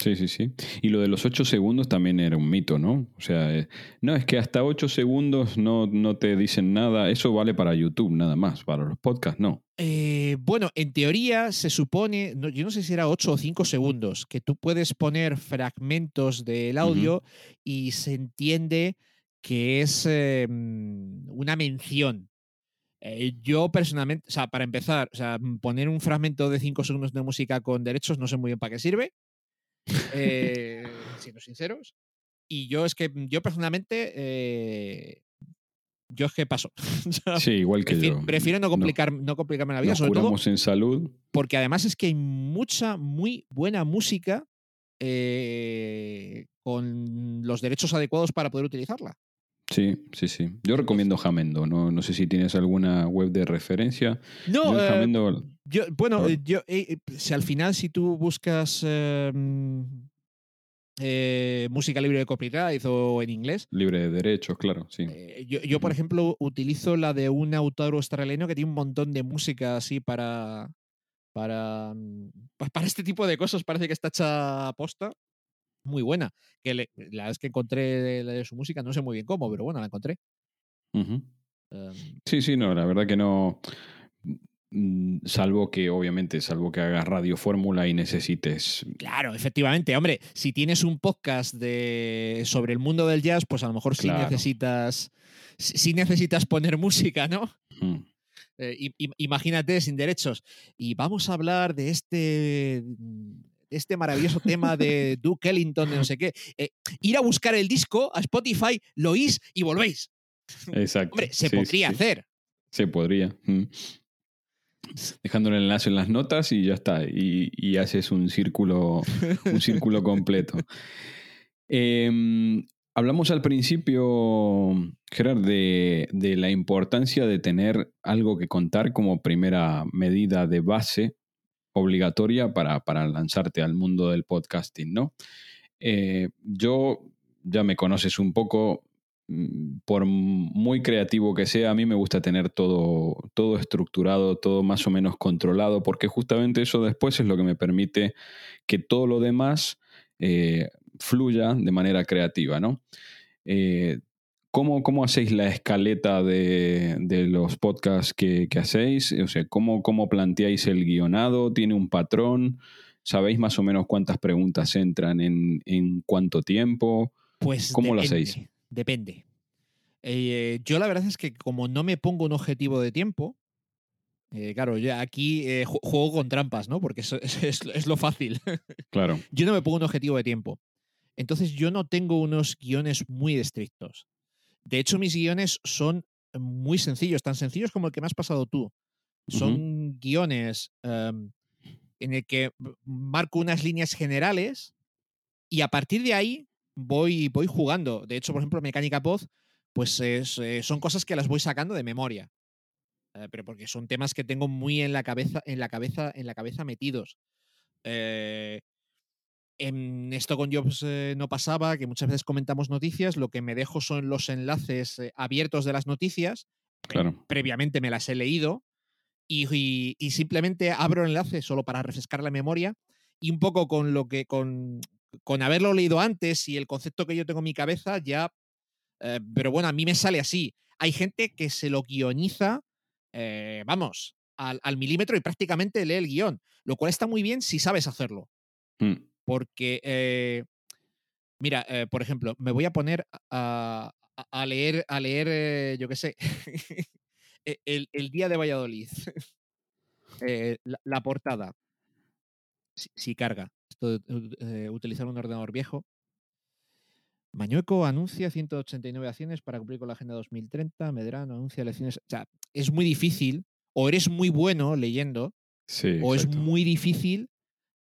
Sí, sí, sí. Y lo de los ocho segundos también era un mito, ¿no? O sea, eh, no, es que hasta ocho segundos no, no te dicen nada. Eso vale para YouTube nada más. Para los podcasts no. Eh, bueno, en teoría se supone, no- yo no sé si era 8 o 5 segundos, que tú puedes poner fragmentos del audio y se entiende que es eh, mm, una mención. Eh, yo personalmente, o sea, para empezar, o sea, mm, poner un fragmento de 5 segundos de música con derechos no sé muy bien para qué sirve, eh, siendo sinceros. Y yo es que, yo personalmente, yo es que paso. Sí, igual que prefiero, yo. prefiero no, complicar, no complicarme la vida, Nos sobre todo en salud. porque además es que hay mucha, muy buena música eh, con los derechos adecuados para poder utilizarla. Sí, sí, sí. Yo recomiendo Jamendo. No, no sé si tienes alguna web de referencia. No, Yo eh, Jamendo, yo- bueno, eh, yo, eh, si al final si tú buscas eh, eh, música libre de copyright o en inglés, libre de derechos, claro, sí. yo, yo, por ejemplo, utilizo la de un autor australiano que tiene un montón de música así para, para, mm, pa- para este tipo de cosas. Parece que está hecha posta. Muy buena. Que le- la es que encontré la de su música, no sé muy bien cómo, pero bueno, la encontré. Em, Sí, sí, no, la verdad que no. Mm, Salvo que, obviamente, salvo que hagas radio fórmula y necesites. claro, efectivamente. Hombre, si tienes un podcast de, sobre el mundo del jazz, pues a lo mejor sí Claro. necesitas. Sí sí necesitas poner música, ¿no? Mm, Eh, im- im- imagínate sin derechos. Y vamos a hablar de este, de este maravilloso tema de Duke Ellington, de no sé qué. Eh, ir a buscar el disco a Spotify, lo oís y volvéis. Exacto. Hombre, se Sí, podría sí, hacer. Se podría. mm. Dejando el enlace en las notas y ya está. Y, y haces un círculo, un círculo completo. Em, hablamos al principio, Gerard, de, de la importancia de tener algo que contar como primera medida de base obligatoria para, para lanzarte al mundo del podcasting, ¿no? Eh, yo, ya me conoces un poco, mm, por muy creativo que sea, a mí me gusta tener todo, todo estructurado, todo más o menos controlado, porque justamente eso después es lo que me permite que todo lo demás eh, fluya de manera creativa, ¿no? Eh, ¿cómo, cómo hacéis la escaleta de, de los podcasts que, que hacéis? O sea, ¿cómo, ¿cómo planteáis el guionado? ¿Tiene un patrón? ¿Sabéis más o menos cuántas preguntas entran en, en cuánto tiempo? Pues ¿Cómo lo hacéis? Depende. Eh, yo la verdad es que como no me pongo un objetivo de tiempo, eh, claro, yo aquí eh, ju- juego con trampas, ¿no? Porque eso- es- es lo fácil. Claro. yo no me pongo un objetivo de tiempo. Entonces yo no tengo unos guiones muy estrictos. De hecho, mis guiones son muy sencillos, tan sencillos como el que me has pasado tú. Son guiones em, en el que marco unas líneas generales y a partir de ahí voy, voy jugando. De hecho, por ejemplo, Mecánica Pod, pues es, eh, son cosas que las voy sacando de memoria. Eh, pero porque son temas que tengo muy en la cabeza, en la cabeza, en la cabeza metidos. Eh, En esto con Jobs eh, no pasaba, que muchas veces comentamos noticias, lo que me dejo son los enlaces eh, abiertos de las noticias. Claro. Previamente me las he leído y, y- y simplemente abro el enlace solo para refrescar la memoria y un poco con lo que con, con haberlo leído antes y el concepto que yo tengo en mi cabeza ya. eh, pero bueno, a mí me sale así. Hay gente que se lo guioniza, vamos, al, al milímetro y prácticamente lee el guion, lo cual está muy bien si sabes hacerlo. Mm, Porque, eh, mira, eh, por ejemplo, me voy a poner a, leer, a leer eh, yo qué sé, e- el, el día de Valladolid, la, la portada. Si, si carga. Esto utilizar un ordenador viejo. Mañueco anuncia 189 acciones para cumplir con la Agenda 2030. Medrano anuncia elecciones. O sea, es muy difícil. O eres muy bueno leyendo, Sí, o exacto. es muy difícil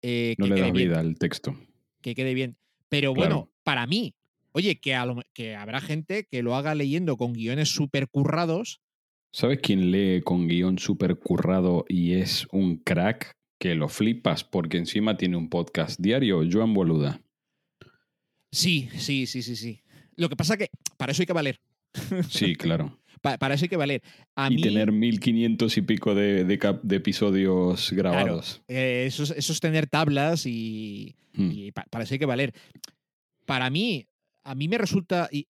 eh, No que le das vida al texto. que quede bien. Pero Claro. bueno, para mí, oye, que, a lo que habrá gente que lo haga leyendo con guiones súper currados. ¿Sabes quién lee con guion súper currado y es un crack? Que lo flipas porque encima tiene un podcast diario, Joan Boluda. Sí, sí, sí, sí, sí. Lo que pasa que para eso hay que valer. Sí, claro. Pa- para eso hay que valer. A y mí, tener 1500 y pico de, de cap- de episodios grabados. eh, eso, es, eso es tener tablas y, Mm, y pa- para eso hay que valer. Para mí, a mí me resulta. Y,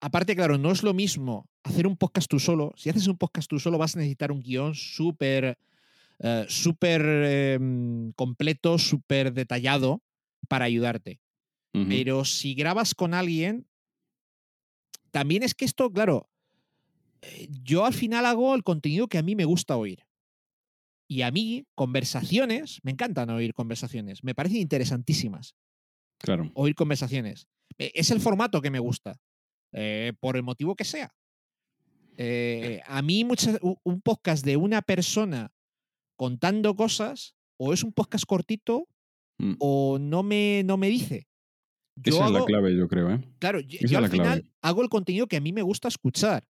aparte, claro, no es lo mismo hacer un podcast tú solo. Si haces un podcast tú solo, vas a necesitar un guion súper. eh, súper em, completo, súper detallado para ayudarte. Pero si grabas con alguien, también es que esto, claro, eh, yo al final hago el contenido que a mí me gusta oír. Y a mí, conversaciones, me encantan oír conversaciones, me parecen interesantísimas Claro. oír conversaciones. Eh, Es el formato que me gusta, eh, por el motivo que sea. Eh, a mí muchas- un podcast de una persona contando cosas, o es un podcast cortito, Mm. o no me, no me dice. Yo Esa es la clave, yo creo, ¿eh? Claro, yo, Esa yo es al la clave. final hago el contenido que a mí me gusta escuchar.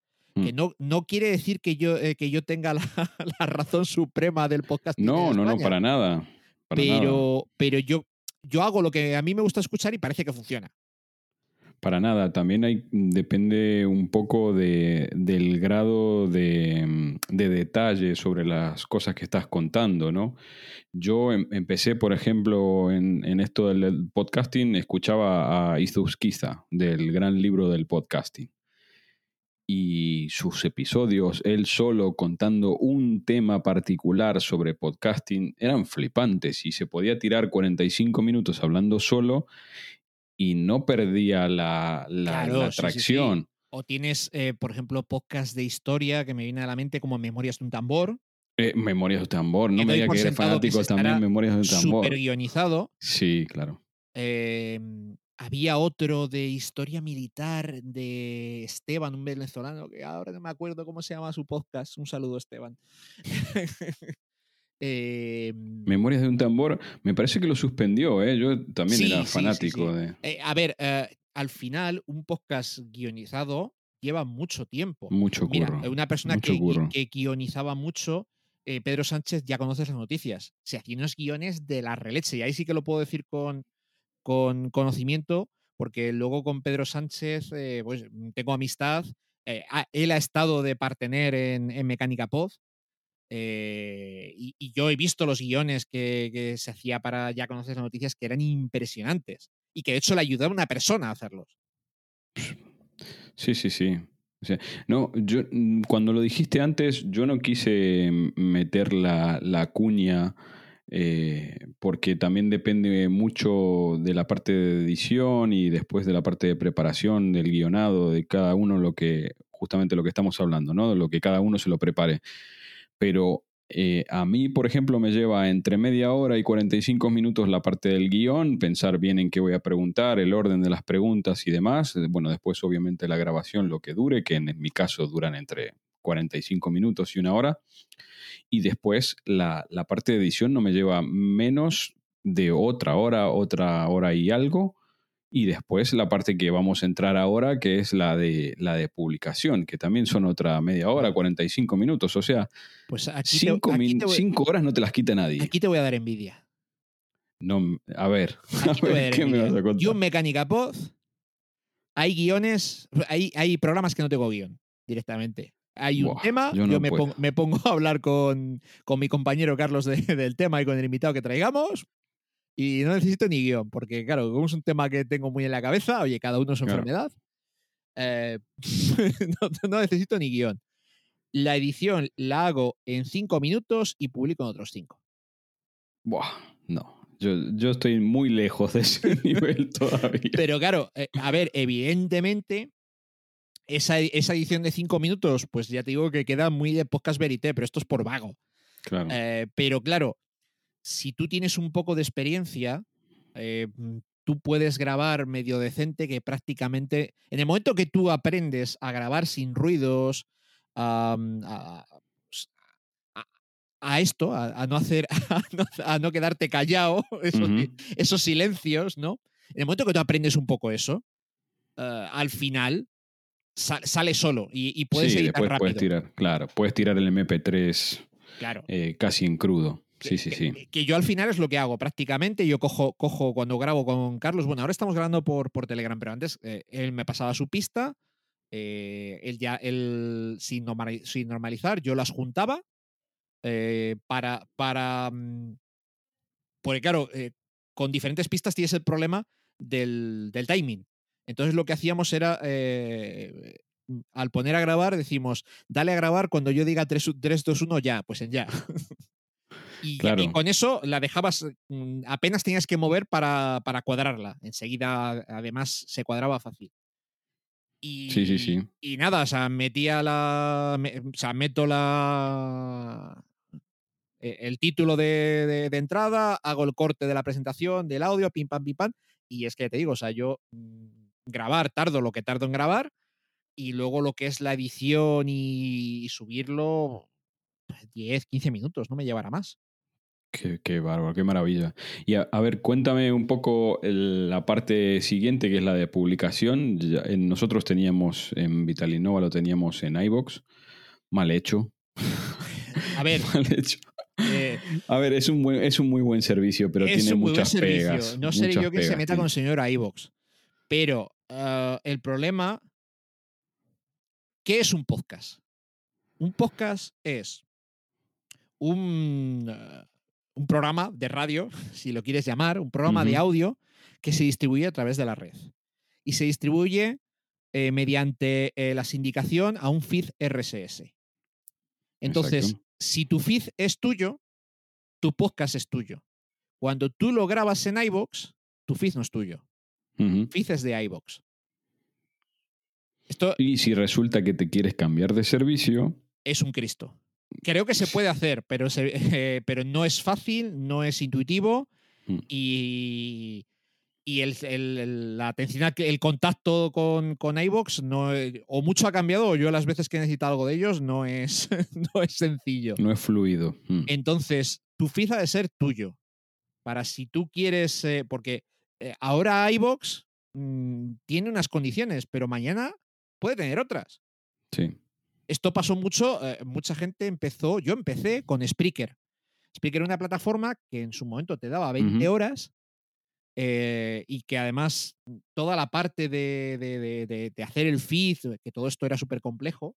Que Mm. no, no quiere decir que yo, eh, que yo tenga la, la razón suprema del podcast. No, no, no, para nada. Para nada. Pero, pero yo, yo hago lo que a mí me gusta escuchar y parece que funciona. Para nada, también hay, depende un poco de, del grado de, mm, de detalle sobre las cosas que estás contando, ¿no? Yo em- empecé, por ejemplo, en, en esto del- podcasting, escuchaba a Izuzquiza, del gran libro del podcasting. Y sus episodios, él solo contando un tema particular sobre podcasting, eran flipantes y se podía tirar 45 minutos hablando solo y no perdía la, la, Claro, la sí, sí, sí. atracción. O tienes, eh, por ejemplo, podcast de historia que me viene a la mente como Memorias de un tambor, Eh, Memorias de tambor, no me doy diga por que eres que fanático también Memorias de un tambor. súper guionizado. Sí, claro. Eh, había otro de historia militar de Esteban, un venezolano, que ahora no me acuerdo cómo se llama su podcast. Un saludo, Esteban. Eh, Memorias de un tambor, me parece que lo suspendió, ¿eh? Yo también Sí, era sí, fanático sí. de eh, a ver, eh, al final, un podcast guionizado lleva mucho tiempo. mucho Mira, curro. una persona que, que guionizaba mucho, eh, Pedro Sánchez, ya conoces las noticias. Se hacía unos guiones de la releche, y ahí sí que lo puedo decir con, con conocimiento, porque luego con Pedro Sánchez, eh, pues tengo amistad. eh, él ha estado de partener en, Mecánica Pod. eh, y, yo he visto los guiones que, se hacía para ya conocer las noticias que eran impresionantes y que de hecho le ayudaba a una persona a hacerlos. Sí, sí, sí. Sea, no, yo mm, cuando lo dijiste antes, yo no quise mm, meter la, la cuña eh, porque también depende mucho de la parte de edición y después de la parte de preparación del guionado de cada uno lo que justamente lo que estamos hablando, ¿no? Lo que cada uno se lo prepare. Pero eh, a mí, por ejemplo, me lleva entre media hora y 45 minutos la parte del guion, pensar bien en qué voy a preguntar, el orden de las preguntas y demás. Bueno, después obviamente la grabación, lo que dure, que en mi caso duran entre 45 minutos y una hora. Y después la, la parte de edición no me lleva menos de otra hora, otra hora y algo. Y después la parte que vamos a entrar ahora, que es la de, la de publicación, que también son otra media hora, 45 minutos. O sea, Pues aquí, te, cinco, aquí min- te voy- cinco horas no te las quita nadie. aquí te voy a dar envidia. No, a ver, a a ver, dar ¿qué me vas a contar? Yo en Mecánica Pod hay guiones, hay, hay programas que no tengo guion directamente. Hay un Buah, tema, yo yo, no me, puedo. pongo, me pongo a hablar con, con mi compañero Carlos de- del tema y con el invitado que traigamos y no necesito ni guion, porque claro, como es un tema que tengo muy en la cabeza, oye, cada uno su Claro. enfermedad, eh, no, no necesito ni guion. La edición la hago en cinco minutos y publico en otros cinco. Buah, no. Yo, yo estoy muy lejos de ese nivel todavía. Pero claro, eh, a ver, evidentemente, esa, esa edición de cinco minutos, pues ya te digo que queda muy de podcast verité, pero esto es por vago. Claro. Eh, pero claro, si tú tienes un poco de experiencia, eh, tú puedes grabar medio decente que prácticamente, en el momento que tú aprendes a grabar sin ruidos, a, pues, a- a esto, a, a no hacer, a no, a no quedarte callado, esos, silencios, ¿no? En el momento que tú aprendes un poco eso, eh, al final sale solo y, y puedes sí, editar rápido. puedes tirar, claro, puedes tirar el MP3 Claro. eh, casi en crudo. Sí, que- sí, sí. Que yo al final es lo que hago prácticamente. Yo cojo, cojo cuando grabo con Carlos. Bueno, ahora estamos grabando por, por Telegram, pero antes eh, él me pasaba su pista. eh, él ya, él sin, normali- sin normalizar, yo las juntaba eh, para. para mm, porque, claro, con diferentes pistas tienes el problema del, del timing. Entonces lo que hacíamos era. eh, al poner a grabar, decimos, dale a grabar cuando yo diga 3, 3 2, 1, ya, pues en ya. Y, ya- Claro. y con eso la dejabas, mm, apenas tenías que mover para, para cuadrarla. Enseguida, además, se cuadraba fácil. Y, Sí, sí, sí. Y nada, o sea, metía la. me- o sea, meto la. e- El título de, de- de entrada, hago el corte de la presentación, del audio, pim pam, pim pam. Y es que te digo, o sea, yo mm, grabar tardo lo que tardo en grabar. Y luego lo que es la edición y, subirlo, pues, 10, 15 minutos, no me llevará más. Qué, qué bárbaro, qué maravilla. Y a, a ver, cuéntame un poco el- la parte siguiente, que es la de publicación. Ya- en- nosotros teníamos en Vitalinova, lo teníamos en iBox. Mal hecho. A ver, Mal hecho. eh, A ver, es un, buen- es un muy buen servicio, pero tiene muchas pegas. no seré yo quien se meta tiene. con señor a iVoox. Pero ah, el problema. ¿Qué es un podcast? Un podcast es un, ah, un programa de radio, si lo quieres llamar, un programa de audio que se distribuye a través de la red. Y se distribuye eh, mediante eh, la sindicación a un feed RSS. Entonces, Exacto. si tu feed es tuyo, tu podcast es tuyo. Cuando tú lo grabas en iVoox, tu feed no es tuyo. Ujú. Tu feed es de iVoox. Esto Y si resulta que te quieres cambiar de servicio, es un Cristo. Creo que se puede hacer, pero, se- eh, pero no es fácil, no es intuitivo Mm. y, y el, el- la atención, el contacto con, con iVoox no, o mucho ha cambiado o yo las veces que he necesitado algo de ellos no es, no es sencillo. no es fluido. Mm. Entonces, tu feed ha de ser tuyo. Para si tú quieres, eh, porque eh, ahora iVoox mm, tiene unas condiciones, pero mañana puede tener otras. Sí. Esto pasó mucho, eh, mucha gente empezó, yo empecé con Spreaker. Spreaker era una plataforma que en su momento te daba 20 Ujú. horas eh, y que además toda la parte de, de- de- de- de hacer el feed, que todo esto era súper complejo,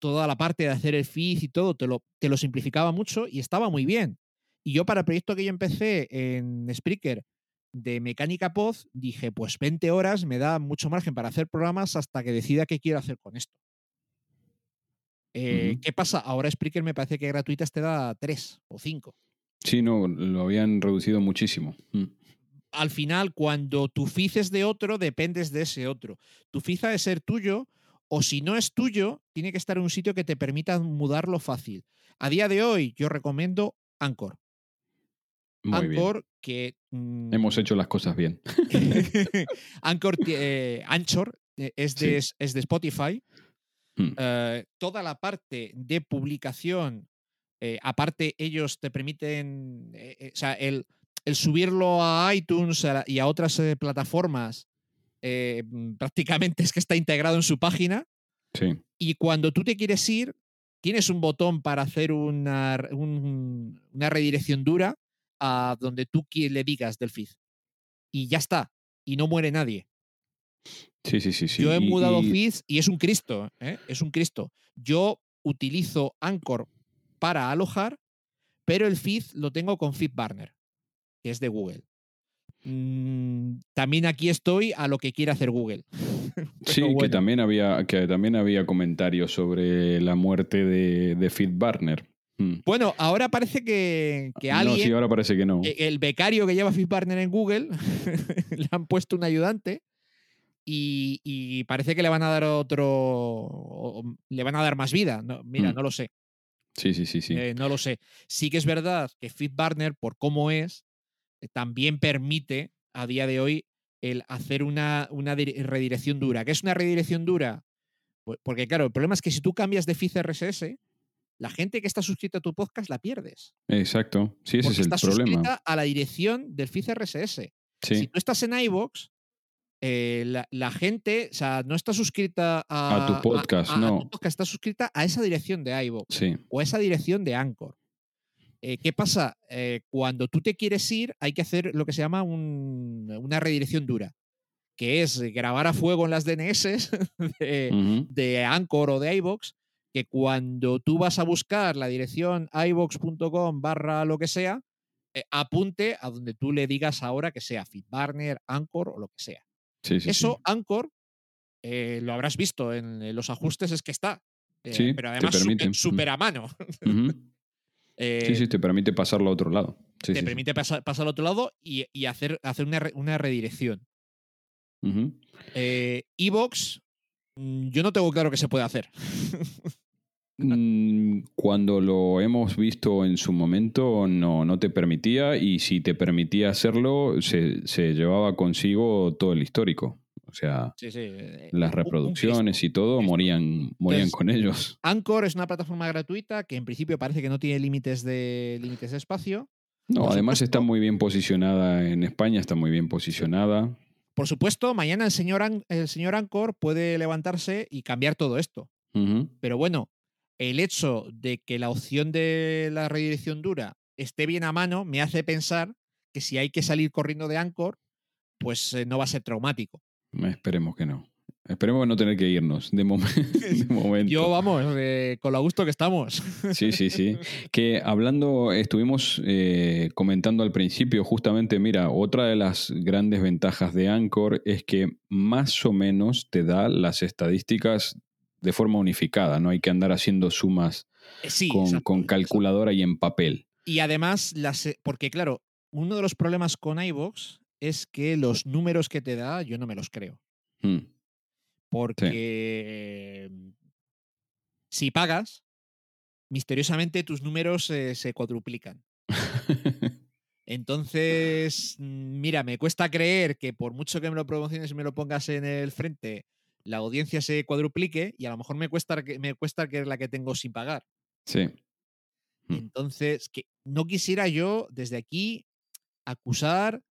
toda la parte de hacer el feed y todo te lo, te lo simplificaba mucho y estaba muy bien. Y yo para el proyecto que yo empecé en Spreaker de mecánica pod, dije, pues 20 horas me da mucho margen para hacer programas hasta que decida qué quiero hacer con esto. Eh. ¿Qué pasa? Ahora Spreaker me parece que gratuitas te da 3 o 5. Sí, no, lo habían reducido muchísimo. Mm. Al final, cuando tu feed es de otro, dependes de ese otro. Tu feed ha de ser tuyo, o si no es tuyo, tiene que estar en un sitio que te permita mudarlo fácil. A día de hoy, yo recomiendo Anchor. Anchor, que. mm, Hemos hecho las cosas bien. Anchor, eh, Anchor eh, es, de, es de Spotify. Mm. Eh, toda la parte de publicación, aparte ellos te permiten, o sea, el, el subirlo a iTunes y a otras plataformas, mm, prácticamente es que está integrado en su página. Sí. Y cuando tú te quieres ir, tienes un botón para hacer una, un- una redirección dura a donde tú le digas del feed. Y ya está. Y no muere nadie. Sí, sí, sí. sí. Yo he mudado y- feeds y es un Cristo, ¿eh? es un Cristo. Yo utilizo Anchor para alojar, pero el feed lo tengo con FeedBurner, que es de Google. Mm, también aquí estoy a lo que quiere hacer Google. Sí, que también había, que también había comentarios sobre la muerte de, de FeedBurner. Mm. Bueno, ahora parece que, que No, alguien, sí, ahora parece que no. eh, el becario que lleva FeedBurner en Google, le han puesto un ayudante y, y parece que le van a dar otro, le van a dar más vida. No, mira, Mm. no lo sé. Sí, sí, sí, sí. Eh, no lo sé. Sí que es verdad que FeedBurner, por cómo es, eh, también permite a día de hoy el hacer una, una dir- redirección dura. ¿Qué es una redirección dura? Pues porque claro, el problema es que si tú cambias de feed RSS, la gente que está suscrita a tu podcast la pierdes. Exacto. Sí, ese es el está problema. suscrita a la dirección del feed RSS. Si tú estás en iVoox, eh, la, la gente, o sea, no está suscrita a, A tu podcast, a- a no. tu podcast, está suscrita a esa dirección de iVoox Sí. o a esa dirección de Anchor. Eh, ¿Qué pasa? Eh, cuando tú te quieres ir, hay que hacer lo que se llama un- una redirección dura, que es grabar a fuego en las DNS de, de Anchor o de iVoox, que cuando tú vas a buscar la dirección iVoox.com barra lo que sea, eh, apunte a donde tú le digas ahora que sea FeedBurner, Anchor o lo que sea. Sí, sí, Eso, sí. Anchor, eh, lo habrás visto en eh, los ajustes, es que está. Eh, Sí, pero además súper- a mano. Eh, Sí, sí, te permite pasarlo a otro lado. Te permite pasar, pasar al otro lado y, y hacer, hacer una, una redirección. Eh, Evox, mm, yo no tengo claro que se puede hacer. Mm, Cuando lo hemos visto en su momento, no, no te permitía y si te permitía hacerlo, se, se llevaba consigo todo el histórico. O sea, Sí, sí, eh, las reproducciones y todo morían, morían Entonces, con ellos. Anchor es una plataforma gratuita que en principio parece que no tiene límites de límites de espacio. No, por además está muy bien posicionada en España, está muy bien posicionada. Por supuesto, mañana el señor, el señor Anchor puede levantarse y cambiar todo esto. Pero bueno, el hecho de que la opción de la redirección dura esté bien a mano me hace pensar que si hay que salir corriendo de Anchor, pues eh, no va a ser traumático. Esperemos que no. Esperemos no tener que irnos de momento. Yo, vamos, eh, con lo gusto que estamos. Sí, sí, sí. Que hablando, estuvimos eh, comentando al principio, justamente, mira, otra de las grandes ventajas de Anchor es que más o menos te da las estadísticas de forma unificada, no hay que andar haciendo sumas Eh, sí, con, calculadora y en papel. Y además, las, eh, porque claro, uno de los problemas con iVoox es que los números que te da yo no me los creo. Mm. Porque si pagas, misteriosamente tus números eh, se cuadruplican. Entonces, mm, mira, me cuesta creer que por mucho que me lo promociones y me lo pongas en el frente, la audiencia se cuadruplique y a lo mejor me cuesta, que- me cuesta que es la que tengo sin pagar. Sí. Mm. Entonces, que no quisiera yo desde aquí acusar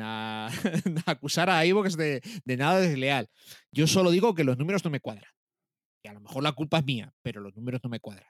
a, acusar a iVoox de, de nada desleal. Yo solo digo que los números no me cuadran. Y a lo mejor la culpa es mía, pero los números no me cuadran.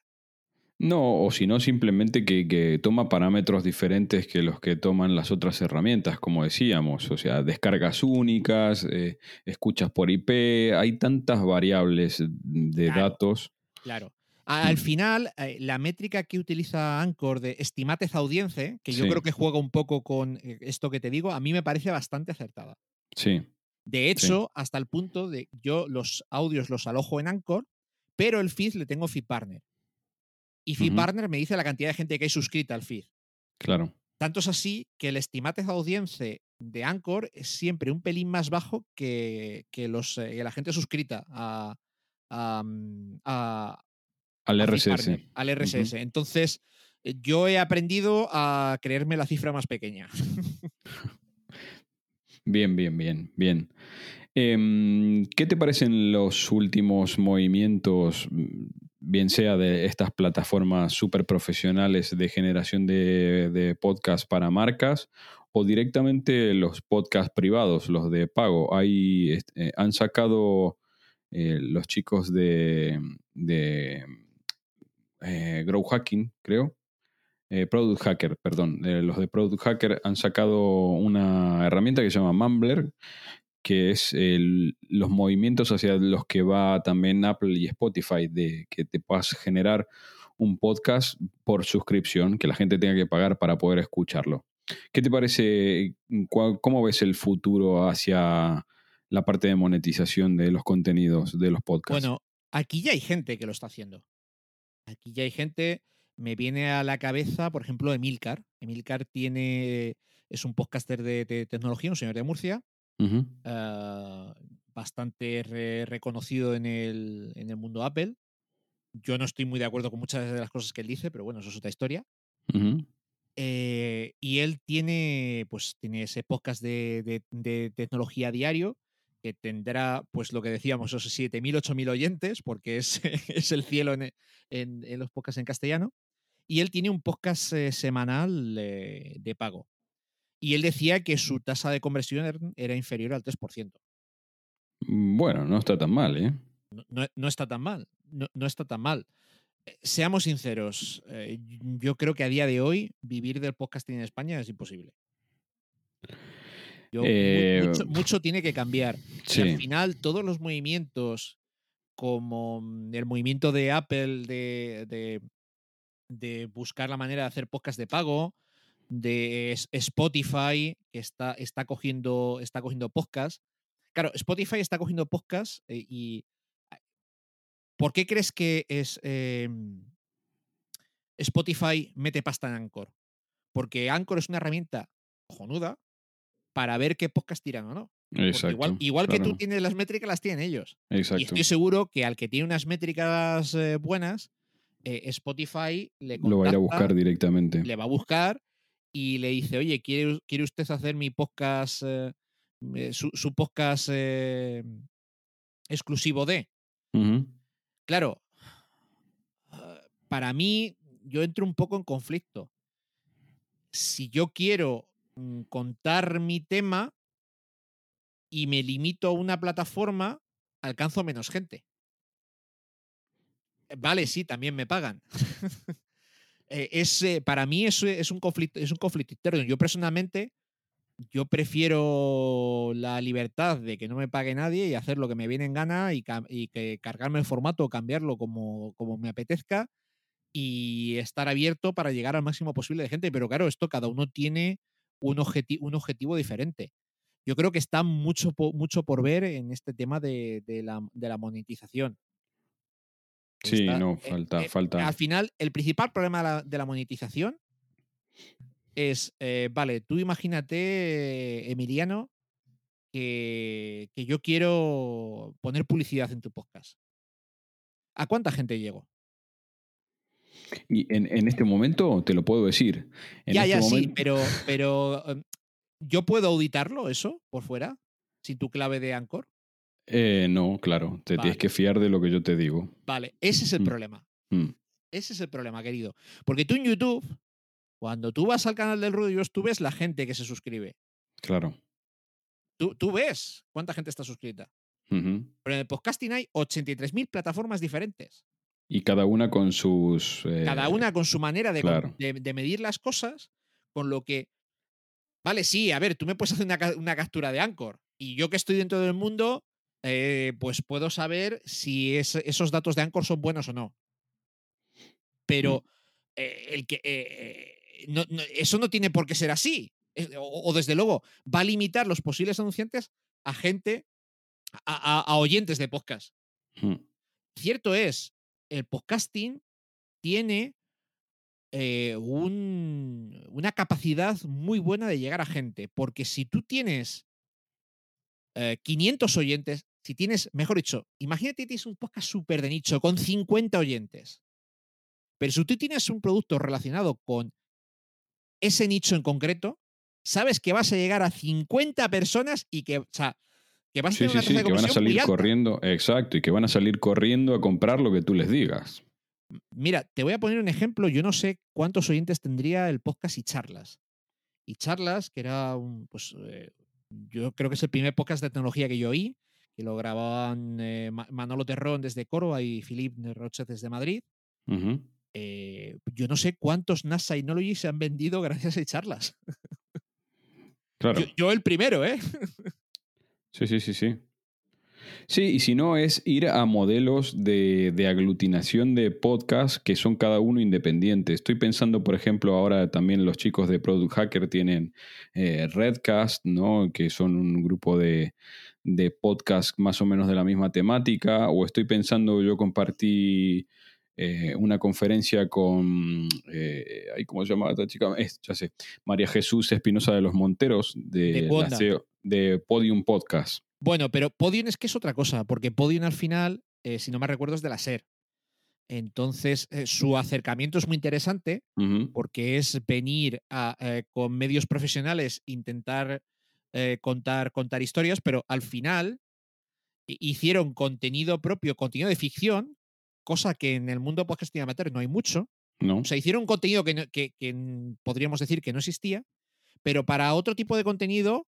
No, o si no, simplemente que, que toma parámetros diferentes que los que toman las otras herramientas, como decíamos. O sea, descargas únicas, eh, escuchas por IP, hay tantas variables de Claro. datos. Claro. Al Mm. final, eh, la métrica que utiliza Anchor de estimatez audience, que yo Sí. creo que juega un poco con eh, esto que te digo, a mí me parece bastante acertada. Sí, De hecho, hasta el punto de yo los audios los alojo en Anchor, pero el feed le tengo FeedBurner. Y Ujú. FeedBurner me dice la cantidad de gente que hay suscrita al feed. claro. Tanto es así que el estimate de audiencia de Anchor es siempre un pelín más bajo que, que los, eh, la gente suscrita a, a, mm, a- Al a RSS. Al RSS. Entonces, eh, yo he aprendido a creerme la cifra más pequeña. Bien, bien, bien, bien. Em, ¿Qué te parecen los últimos movimientos, mm, bien sea de estas plataformas súper profesionales de generación de, de podcast para marcas o directamente los podcasts privados, los de pago? Este, han sacado eh, los chicos de, de eh, Grow Hacking, creo. eh, Product Hacker, perdón. Eh, los de Product Hacker han sacado una herramienta que se llama Mumbler, que es los movimientos hacia los que va también Apple y Spotify, de que te puedas generar un podcast por suscripción, que la gente tenga que pagar para poder escucharlo. ¿Qué te parece? ¿Cuál- ¿Cómo ves el futuro hacia la parte de monetización de los contenidos de los podcasts? Bueno, aquí ya hay gente que lo está haciendo. Aquí ya hay gente, me viene a la cabeza, por ejemplo, Emilcar. Emilcar tiene, es un podcaster de tecnología, un señor de Murcia, Ah, bastante re- reconocido en el, en el mundo Apple. Yo no estoy muy de acuerdo con muchas de las cosas que él dice, pero bueno, eso es otra historia. Eh, y él tiene, pues, tiene ese podcast de, de- de tecnología diario que tendrá, pues, lo que decíamos, esos 7.000, 8.000 oyentes, porque es, es el cielo en, en- en los podcasts en castellano. Y él tiene un podcast eh, semanal eh, de pago. Y él decía que su tasa de conversión er- era inferior al 3%. Bueno, no está tan mal, ¿eh? No, no- no está tan mal. No, no está tan mal. Eh, Seamos sinceros, eh, yo creo que a día de hoy vivir del podcasting en España es imposible. Yo- Eh, mucho, mucho tiene que cambiar. Y al final, todos los movimientos, como mm, el movimiento de Apple de, de- de buscar la manera de hacer podcast de pago, de Spotify, que está, está, cogiendo, está cogiendo podcast. Claro, Spotify está cogiendo podcast eh, y. ¿Por qué crees que es em, Spotify mete pasta en Anchor? Porque Anchor es una herramienta cojonuda para ver qué podcast tiran o no. Exacto. igual igual que tú tienes las métricas, las tienen ellos. Y Exacto. estoy seguro que al que tiene unas métricas eh, buenas, eh, Spotify le Lo va a ir a buscar directamente. le va a buscar y le dice, oye, ¿quiere, quiere usted hacer mi podcast, eh, eh, su, su podcast eh, exclusivo de? Claro, ah, para mí yo entro un poco en conflicto. Si yo quiero mm, contar mi tema y me limito a una plataforma, alcanzo menos gente. Vale, sí, también me pagan. Eh, es, para mí eso es un conflicto, es un conflicto interno. Yo personalmente, yo prefiero la libertad de que no me pague nadie y hacer lo que me viene en gana y, que cargarme el formato o cambiarlo como, como me apetezca y estar abierto para llegar al máximo posible de gente. Pero claro, esto cada uno tiene un, objeti- un objetivo diferente. Yo creo que está mucho, mucho por ver en este tema de, de la, de la monetización. Sí, Está- no, eh, falta, eh, falta. Al final, el principal problema de la, de la monetización es, eh, vale, tú imagínate, Emiliano, que, que yo quiero poner publicidad en tu podcast. ¿A cuánta gente llego? Y en, en este momento te lo puedo decir. En ya, este ya, sí, pero, pero em, ¿yo puedo auditarlo eso por fuera? Sin tu clave de Anchor. Eh, no, claro. Te Vale. tienes que fiar de lo que yo te digo. Vale, ese es el Mm. problema. Mm, Ese es el problema, querido. Porque tú en YouTube, cuando tú vas al canal del Rudy tú ves la gente que se suscribe. claro. Tú, tú ves cuánta gente está suscrita. Pero en el podcasting hay 83.000 plataformas diferentes. Y cada una con sus. eh, Cada una con su manera de, con- claro. de- de medir las cosas, con lo que. Vale, sí, a ver, tú me puedes hacer una, una captura de Anchor. Y yo que estoy dentro del mundo, eh, pues puedo saber si es- esos datos de Anchor son buenos o no. Pero eh, el que. eh, no- no- eso no tiene por qué ser así. O, o desde luego, va a limitar los posibles anunciantes a gente, a- a- a oyentes de podcast. Mm, cierto es, el podcasting tiene un- una capacidad muy buena de llegar a gente, porque si tú tienes eh, 500 oyentes, si tienes, mejor dicho, imagínate que tienes un podcast súper de nicho con 50 oyentes, pero si tú tienes un producto relacionado con ese nicho en concreto, sabes que vas a llegar a 50 personas y que, o sea, que vas a Sí, tener sí, una sí, de que van a salir corriendo. Exacto, y que van a salir corriendo a comprar lo que tú les digas. Mira, te voy a poner un ejemplo. Yo no sé cuántos oyentes tendría el podcast y charlas. Y charlas, que era un, pues, eh, yo creo que es el primer podcast de tecnología que yo oí, que lo grababan eh, Ma- Manolo Terrón desde Córdoba y Philip Roche desde Madrid. Eh, yo no sé cuántos NASA Synology se han vendido gracias a charlas. Claro. Yo, yo el primero, ¿eh? Sí, sí, sí, sí. Sí, y si no es ir a modelos de, de aglutinación de podcasts que son cada uno independientes. Estoy pensando, por ejemplo, ahora también los chicos de Product Hacker tienen eh, Redcast, ¿no? Que son un grupo de, de podcasts más o menos de la misma temática. O estoy pensando, yo compartí eh, una conferencia con, eh, ¿cómo se llama esta chica? Es, ya sé, María Jesús Espinosa de los Monteros de, De la Wanda. CEO de Podium Podcast. Bueno, pero Podium es que es otra cosa, porque Podium al final, eh, si no me recuerdo, es de la SER. Entonces, eh, su acercamiento es muy interesante porque es venir a, eh, con medios profesionales, intentar contar, contar historias, pero al final hi- hicieron contenido propio, contenido de ficción, cosa que en el mundo podcasting amateur no hay mucho. ¿No? O sea, hicieron contenido que, no- que- que, podríamos decir que no existía, pero para otro tipo de contenido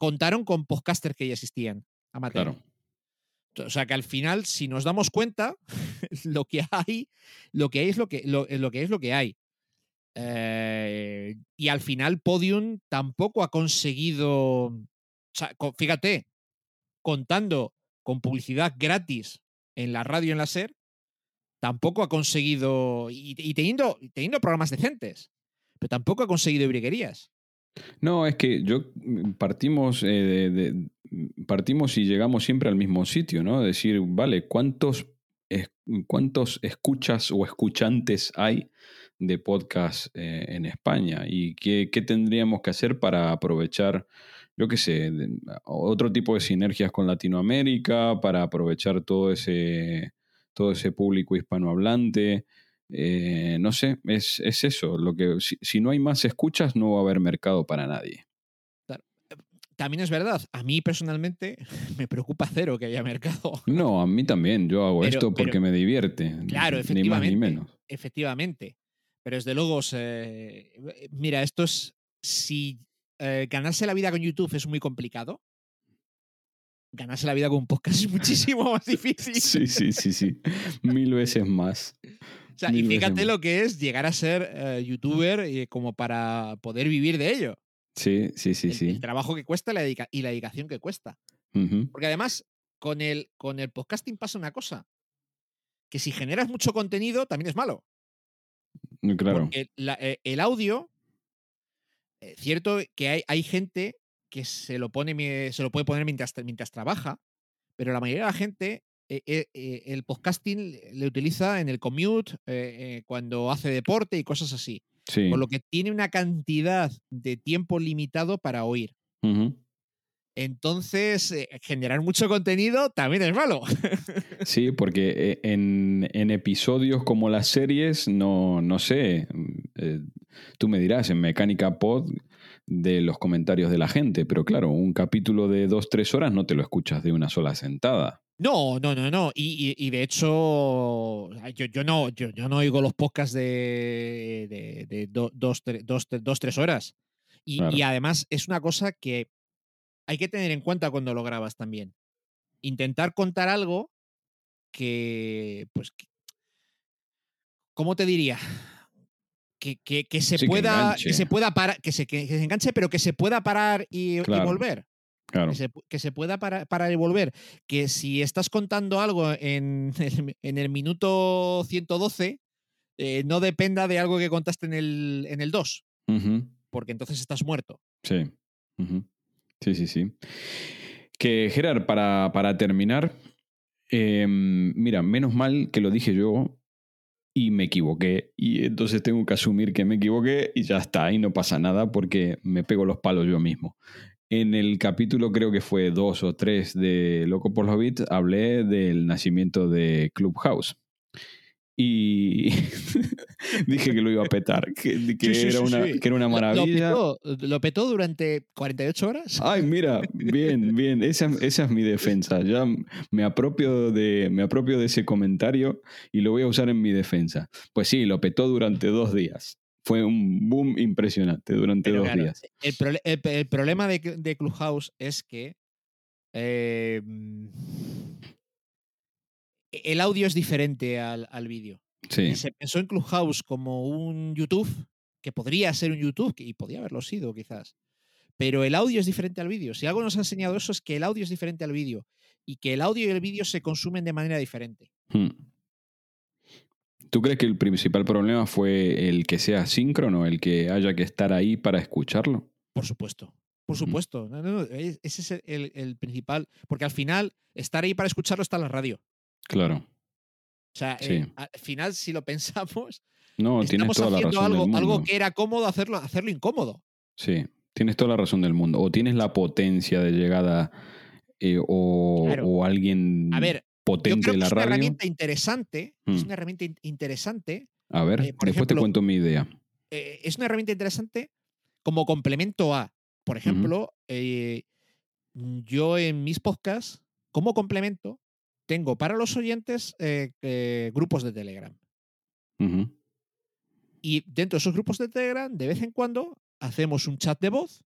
contaron con podcasters que ya existían. Amateur. Claro. O sea que al final, si nos damos cuenta, lo que hay, lo que hay es lo que, lo, eh, lo que, es lo que hay. Eh, y al final, Podium tampoco ha conseguido. O sea, fíjate, contando con publicidad gratis en la radio en la SER, tampoco ha conseguido. Y, y teniendo, teniendo programas decentes, pero tampoco ha conseguido briguerías. No, es que yo mm, partimos, eh, de- de- partimos y llegamos siempre al mismo sitio, ¿no? Decir, vale, ¿cuántos, ¿cuántos escuchas o escuchantes hay de podcast eh, en España? ¿Y qué, qué tendríamos que hacer para aprovechar, yo qué sé, otro tipo de sinergias con Latinoamérica, para aprovechar todo ese, todo ese público hispanohablante? Eh, no sé, es, es eso. Lo que, si, si no hay más escuchas, no va a haber mercado para nadie. También es verdad, a mí personalmente me preocupa cero que haya mercado. No, a mí también. Yo hago Pero- esto porque pero- me divierte. Claro, Ni más ni efectivamente. menos. Efectivamente. Pero desde luego, se- mira, esto es. Si eh, ganarse la vida con YouTube es muy complicado, ganarse la vida con un podcast es muchísimo más difícil. Sí, sí, sí, sí. Mil veces más. O sea, y fíjate lo que es llegar a ser eh, youtuber eh, como para poder vivir de ello. Sí, sí, sí, el, sí. el trabajo que cuesta y la dedica- y la dedicación que cuesta. Porque además, con el, con el podcasting pasa una cosa. Que si generas mucho contenido, también es malo. Claro. Porque la- eh, el audio, eh, cierto que hay, hay gente que se lo, pone, se lo puede poner mientras, tra- mientras trabaja, pero la mayoría de la gente eh, eh, eh, el podcasting le utiliza en el commute, eh, cuando hace deporte y cosas así. Sí. Por lo que tiene una cantidad de tiempo limitado para oír. Entonces, generar mucho contenido también es malo. Sí, porque en, en episodios como las series, no, no sé, tú me dirás en Mecánica Pod de los comentarios de la gente, pero claro, un capítulo de dos, tres horas no te lo escuchas de una sola sentada. No, no, no, no. Y, y- y de hecho, yo, yo no, yo, yo no oigo los podcasts de, de, de do- dos, tre- dos, tre- dos, tres horas. Y, Claro. y además es una cosa que hay que tener en cuenta cuando lo grabas también. Intentar contar algo que, pues, que- ¿cómo te diría? Que, que- que se Sí, pueda, que se pueda parar, que se, que se enganche, pero que se pueda parar y, volver. Claro. Que se, pu- que se pueda para- parar y volver. Que si estás contando algo en el, en el minuto 112, eh, no dependa de algo que contaste en el, en el 2, Ujú. porque entonces estás muerto. Sí. Sí, sí, sí. Que Gerard, para, para terminar, eh, mira, menos mal que lo dije yo y me equivoqué. Y entonces tengo que asumir que me equivoqué y ya está, y no pasa nada porque me pego los palos yo mismo. En el capítulo, creo que fue dos o tres de Loco por los Beats, hablé del nacimiento de Clubhouse. Y dije que lo iba a petar, que, que Sí, sí, era, sí, una, que era una Lo- maravilla. Lo, petó, lo petó durante 48 horas. Ay, mira, bien, bien, esa, esa es mi defensa. Ya me apropio, de, me apropio de ese comentario y lo voy a usar en mi defensa. Pues sí, lo petó durante dos días. Fue un boom impresionante durante Pero dos claro, días. El, prole- el- el problema de, de Clubhouse es que eh, el audio es diferente al, al vídeo. Sí. Se pensó en Clubhouse como un YouTube, que podría ser un YouTube, y podría haberlo sido quizás. Pero el audio es diferente al vídeo. Si algo nos ha enseñado eso es que el audio es diferente al vídeo y que el audio y el vídeo se consumen de manera diferente. Hmm. ¿Tú crees que el principal problema fue el que sea síncrono, el que haya que estar ahí para escucharlo? Por supuesto. Por supuesto. No, no, no, es- ese es el, el principal. Porque al final, estar ahí para escucharlo está en la radio. Claro. O sea, Sí. eh, al final, si lo pensamos, No, tienes estamos toda la razón algo, que era cómodo hacerlo, hacerlo incómodo. Sí, tienes toda la razón del mundo. O tienes la potencia de llegada eh, o, Claro. o alguien A ver, yo potente creo de que la es una radio. herramienta interesante. Es Mm. una herramienta in- interesante. A ver, eh, después te cuento mi idea. eh, es una herramienta interesante como complemento a, por ejemplo, eh, yo en mis podcasts, como complemento, tengo para los oyentes grupos de Telegram. Y dentro de esos grupos de Telegram, de vez en cuando, hacemos un chat de voz,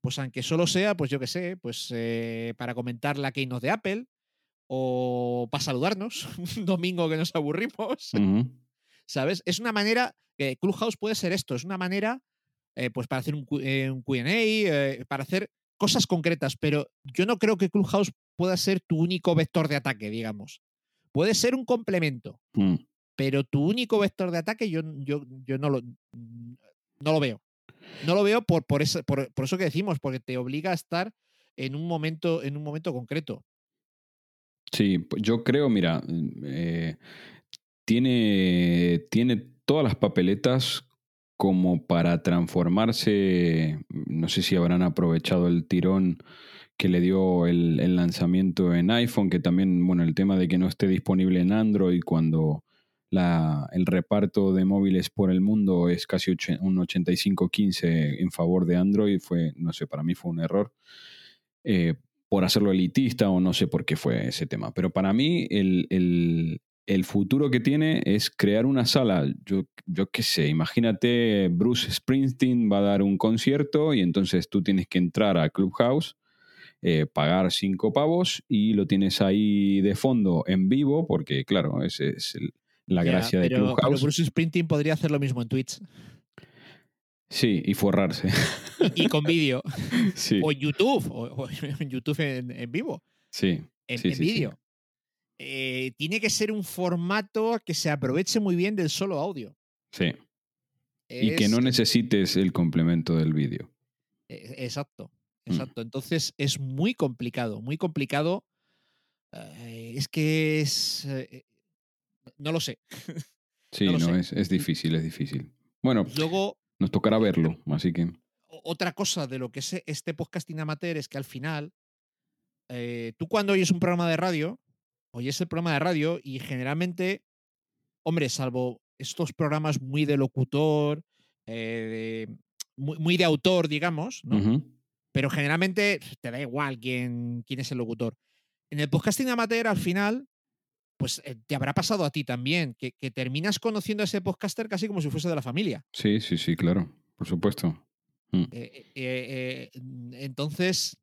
pues aunque solo sea, pues yo qué sé, pues eh, para comentar la keynote de Apple o para saludarnos un domingo que nos aburrimos. ¿Sabes? Es una manera, eh, Clubhouse puede ser esto, es una manera eh, pues para hacer un, eh, un QA, eh, para hacer cosas concretas, pero yo no creo que Clubhouse pueda ser tu único vector de ataque, digamos. Puede ser un complemento, Mm. pero tu único vector de ataque yo, yo, yo no, lo, no lo veo. No lo veo por, por, eso, por, por eso que decimos, porque te obliga a estar en un momento, en un momento concreto. Sí, yo creo, mira, eh, tiene, tiene todas las papeletas como para transformarse, no sé si habrán aprovechado el tirón que le dio el, lanzamiento en iPhone, que también, bueno, el tema de que no esté disponible en Android cuando la, el reparto de móviles por el mundo es casi oche- un 85-15 en favor de Android, fue, no sé, para mí fue un error. Eh, por hacerlo elitista o no sé por qué fue ese tema. Pero para mí el, el- el futuro que tiene es crear una sala. Yo, yo qué sé, imagínate Bruce Springsteen va a dar un concierto y entonces tú tienes que entrar a Clubhouse, eh, pagar cinco pavos y lo tienes ahí de fondo en vivo, porque claro, esa es el- la gracia de pero, pero Clubhouse. Bruce Springsteen podría hacer lo mismo en Twitch Sí, y forrarse. y con vídeo. sí, o en YouTube, o, o en YouTube en, en vivo, sí, en, Sí, en sí, sí. vídeo. Eh, tiene que ser un formato que se aproveche muy bien del solo audio. sí. Y que no necesites el complemento del vídeo. eh, Exacto, Mm. exacto. Entonces es muy complicado, muy complicado. Eh, es que es. eh, no lo sé. Sí, No no, lo sé. es, es difícil, es difícil. Bueno, Luego, nos tocará verlo, así que otra cosa de lo que es este podcasting amateur es que al final, eh, tú cuando oyes un programa de radio, oyes el programa de radio y generalmente, hombre, salvo estos programas muy de locutor, eh, de- muy, muy de autor, digamos, ¿no? pero generalmente te da igual quién, quién es el locutor. En el podcasting amateur, al final, pues eh, te habrá pasado a ti también, que, que terminas conociendo a ese podcaster casi como si fuese de la familia. sí, sí, sí, claro, por supuesto. Mm, Eh, eh, mm, entonces,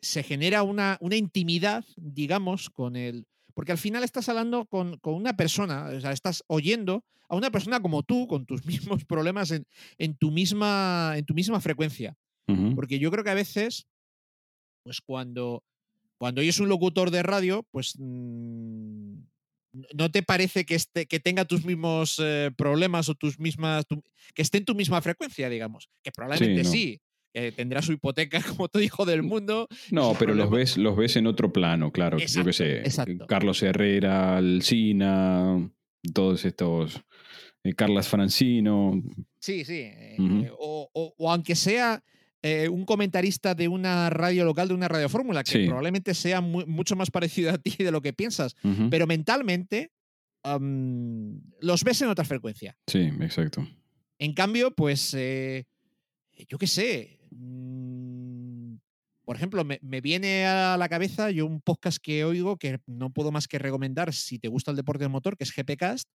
se genera una, una intimidad, digamos, con el... Porque al final estás hablando con, con una persona, o sea, estás oyendo a una persona como tú, con tus mismos problemas en, en tu, misma, en tu misma frecuencia. Porque yo creo que a veces, pues cuando, cuando oyes un locutor de radio, pues mm, no te parece que, esté, que tenga tus mismos eh, problemas o tus mismas. tu- que esté en tu misma frecuencia, digamos. Que probablemente no. sí. tendrá su hipoteca como todo hijo del mundo. No, pero los ves, los ves en otro plano, claro. yo Exacto, qué sé, exacto. Carlos Herrera, Alcina, todos estos, eh, Carlas Francino. Sí, sí. eh, Ujú. eh, o, o- o aunque sea eh, un comentarista de una radio local, de una radio fórmula, que Sí. probablemente sea mu- mucho más parecido a ti de lo que piensas. Pero mentalmente los ves en otra frecuencia. Sí, exacto. En cambio, pues, eh, yo qué sé, mm, por ejemplo, me, me viene a la cabeza yo un podcast que oigo que no puedo más que recomendar si te gusta el deporte de motor, que es GPcast,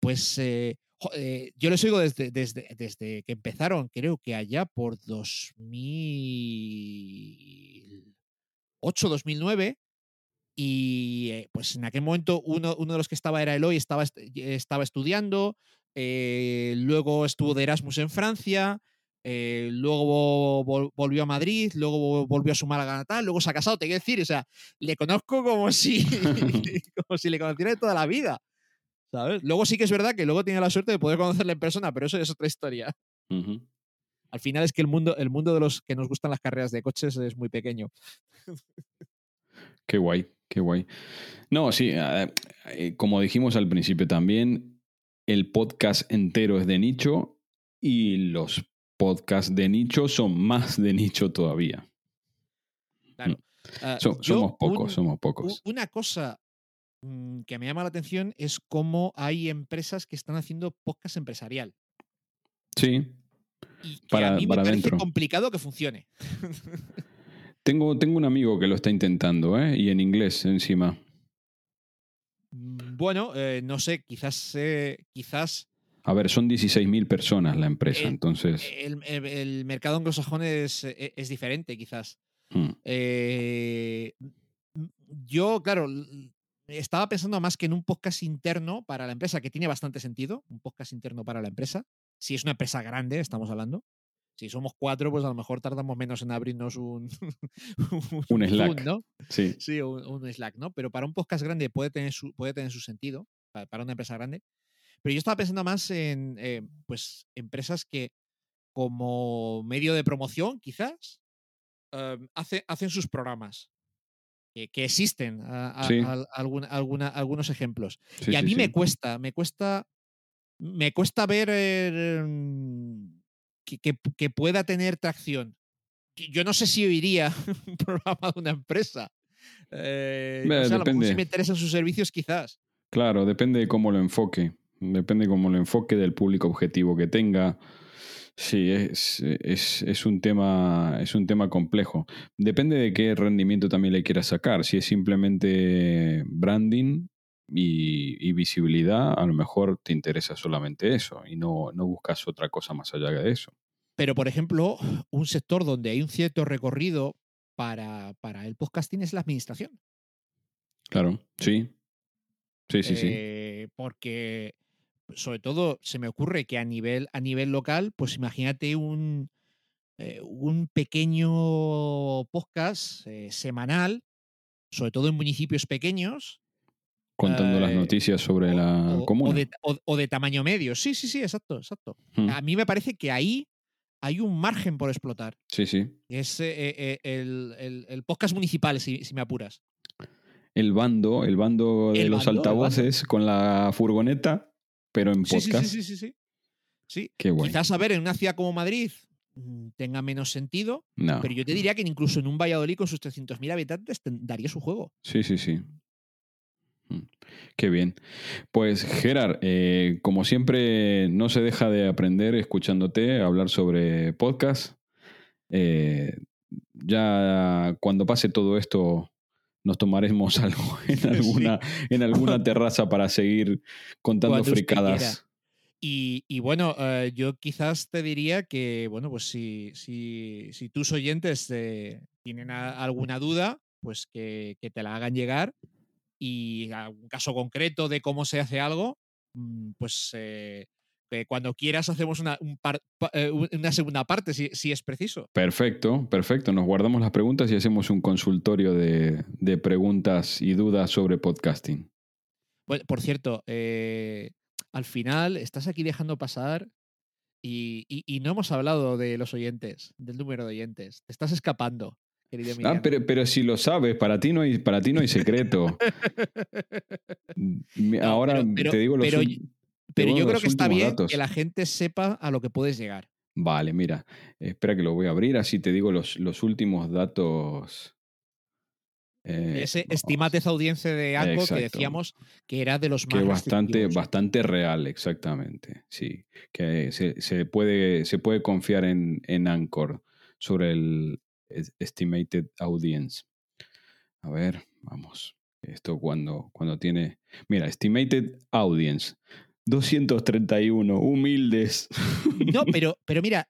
pues eh, eh, yo les oigo desde, desde, desde que empezaron, creo que allá por 2008, 2009, Y eh, pues en aquel momento uno, uno de los que estaba era Eloy, estaba, est- estaba estudiando, luego estuvo de Erasmus en Francia, luego vol- volvió a Madrid, luego volvió a su Málaga natal, luego se ha casado, te quiero decir, o sea, le conozco como si, como si le conociera de toda la vida. ¿Sabes? Luego sí que es verdad que luego tiene la suerte de poder conocerle en persona, pero eso es otra historia. Al final es que el mundo, el mundo de los que nos gustan las carreras de coches es muy pequeño. Qué guay, qué guay. No, sí, eh, eh, como dijimos al principio también, el podcast entero es de nicho y los podcasts de nicho son más de nicho todavía. Claro. Ah, So- yo somos pocos, un- somos pocos. Una cosa mm, que me llama la atención es cómo hay empresas que están haciendo podcast empresarial. Sí, Y que Para- a mí me parece complicado que funcione. tengo, tengo un amigo que lo está intentando, ¿eh? Y en inglés encima. Mm, Bueno, eh, no sé, quizás, eh, quizás A ver, son 16.000 personas la empresa, entonces... el, el- el mercado anglosajón es, eh, es diferente, quizás. mm, Eh, yo, claro, estaba pensando más que en un podcast interno para la empresa, que tiene bastante sentido, un podcast interno para la empresa. Si es una empresa grande, estamos hablando. Si somos cuatro, pues a lo mejor tardamos menos en abrirnos un, Un Slack. ¿no? sí, Sí, un, un Slack, ¿no? Pero para un podcast grande puede tener su, puede tener su sentido, pa- para, una empresa grande. Pero yo estaba pensando más en eh, pues, empresas que, como medio de promoción, quizás, hace- hacen sus programas. Que, que existen a- a- Sí. al- alguna- alguna- algunos ejemplos. sí, y a sí, mí me cuesta, me cuesta, me cuesta ver eh, mm, que, que- que pueda tener tracción. Yo no sé si oiría un programa de una empresa. Eh, Eh, a lo mejor si me interesan sus servicios, quizás. Claro, depende de cómo lo enfoque. Depende de cómo lo enfoque, del público objetivo que tenga. Sí, es, es, es un tema, es un tema complejo. Depende de qué rendimiento también le quieras sacar. Si es simplemente branding y, y visibilidad, a lo mejor te interesa solamente eso y no, no buscas otra cosa más allá de eso. Pero, por ejemplo, un sector donde hay un cierto recorrido para, para el podcasting es la administración. Claro, sí. Sí, sí, sí. Eh, Porque, sobre todo, se me ocurre que a nivel, a nivel local, pues imagínate un, eh, un pequeño podcast eh, semanal, sobre todo en municipios pequeños. Contando las eh, noticias sobre la o, o comuna. de, o- de tamaño medio. Sí, sí, sí, exacto, exacto. A mí me parece que ahí hay un margen por explotar. Sí, sí. Es el, el- el podcast municipal, si, si me apuras. El bando, el bando de El los bando, el bando. altavoces con la furgoneta, pero en Sí, sí, podcast. sí, sí, sí, sí. Sí, Qué guay. Quizás, a ver, en una ciudad como Madrid mm, tenga menos sentido, No. pero yo te diría que incluso en un Valladolid con sus 300.000 habitantes te- daría su juego. Sí, sí, sí. Mm, Qué bien. Pues Gerard, eh, como siempre, no se deja de aprender escuchándote hablar sobre podcast. Eh, ya cuando pase todo esto, nos tomaremos algo en alguna, en alguna terraza para seguir contando Cuando fricadas. Y, y bueno, eh, yo quizás te diría que, bueno, pues si, si, si tus oyentes eh, tienen a- alguna duda, pues que, que te la hagan llegar y algún caso concreto de cómo se hace algo, mm, pues eh, que cuando quieras hacemos una, un par- pa- eh, una segunda parte si, si es preciso. Perfecto, perfecto. Nos guardamos las preguntas y hacemos un consultorio de, de preguntas y dudas sobre podcasting. Bueno, por cierto, eh, al final estás aquí dejando pasar y, y- y no hemos hablado de los oyentes, del número de oyentes. Te estás escapando, querido Ah, Emiliano. pero, pero si lo sabes, para ti no hay, para ti no hay secreto. No, Ahora pero- pero- te digo los, pero- Pero yo creo que está bien datos. que la gente sepa a lo que puedes llegar. Vale, mira, espera que lo voy a abrir, así te digo los, los últimos datos. Eh, Ese vamos, estimate audiencia de Anchor que decíamos que era de los que más es bastante, bastante real, exactamente. Sí, que se, se puede, se puede confiar en, en Anchor sobre el es- estimated audience. A ver, vamos. Esto cuando, cuando tiene. Mira, estimated audience. 231, humildes. No, pero, pero mira,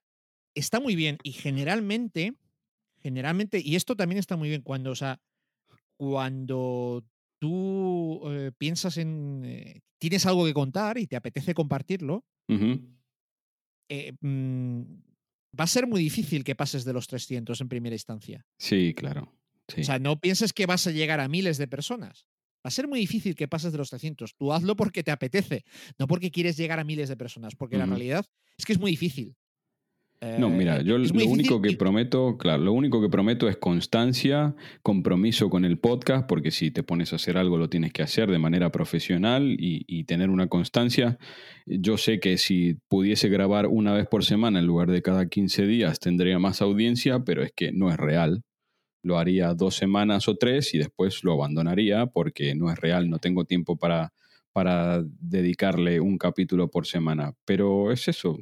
está muy bien y generalmente, generalmente, y esto también está muy bien cuando, o sea, cuando tú eh, piensas en. eh, tienes algo que contar y te apetece compartirlo, eh, mm, va a ser muy difícil que pases de los 300 en primera instancia. Sí, claro. Sí. O sea, no pienses que vas a llegar a miles de personas. Va a ser muy difícil que pases de los 300. Tú hazlo porque te apetece, no porque quieres llegar a miles de personas, porque la realidad es que es muy difícil. No, Eh, mira, yo lo único que prometo, claro, lo único que prometo es constancia, compromiso con el podcast, porque si te pones a hacer algo lo tienes que hacer de manera profesional y, y tener una constancia. Yo sé que si pudiese grabar una vez por semana en lugar de cada 15 días tendría más audiencia, pero es que no es real. Lo haría dos semanas o tres y después lo abandonaría porque no es real, no tengo tiempo para, para dedicarle un capítulo por semana. Pero es eso,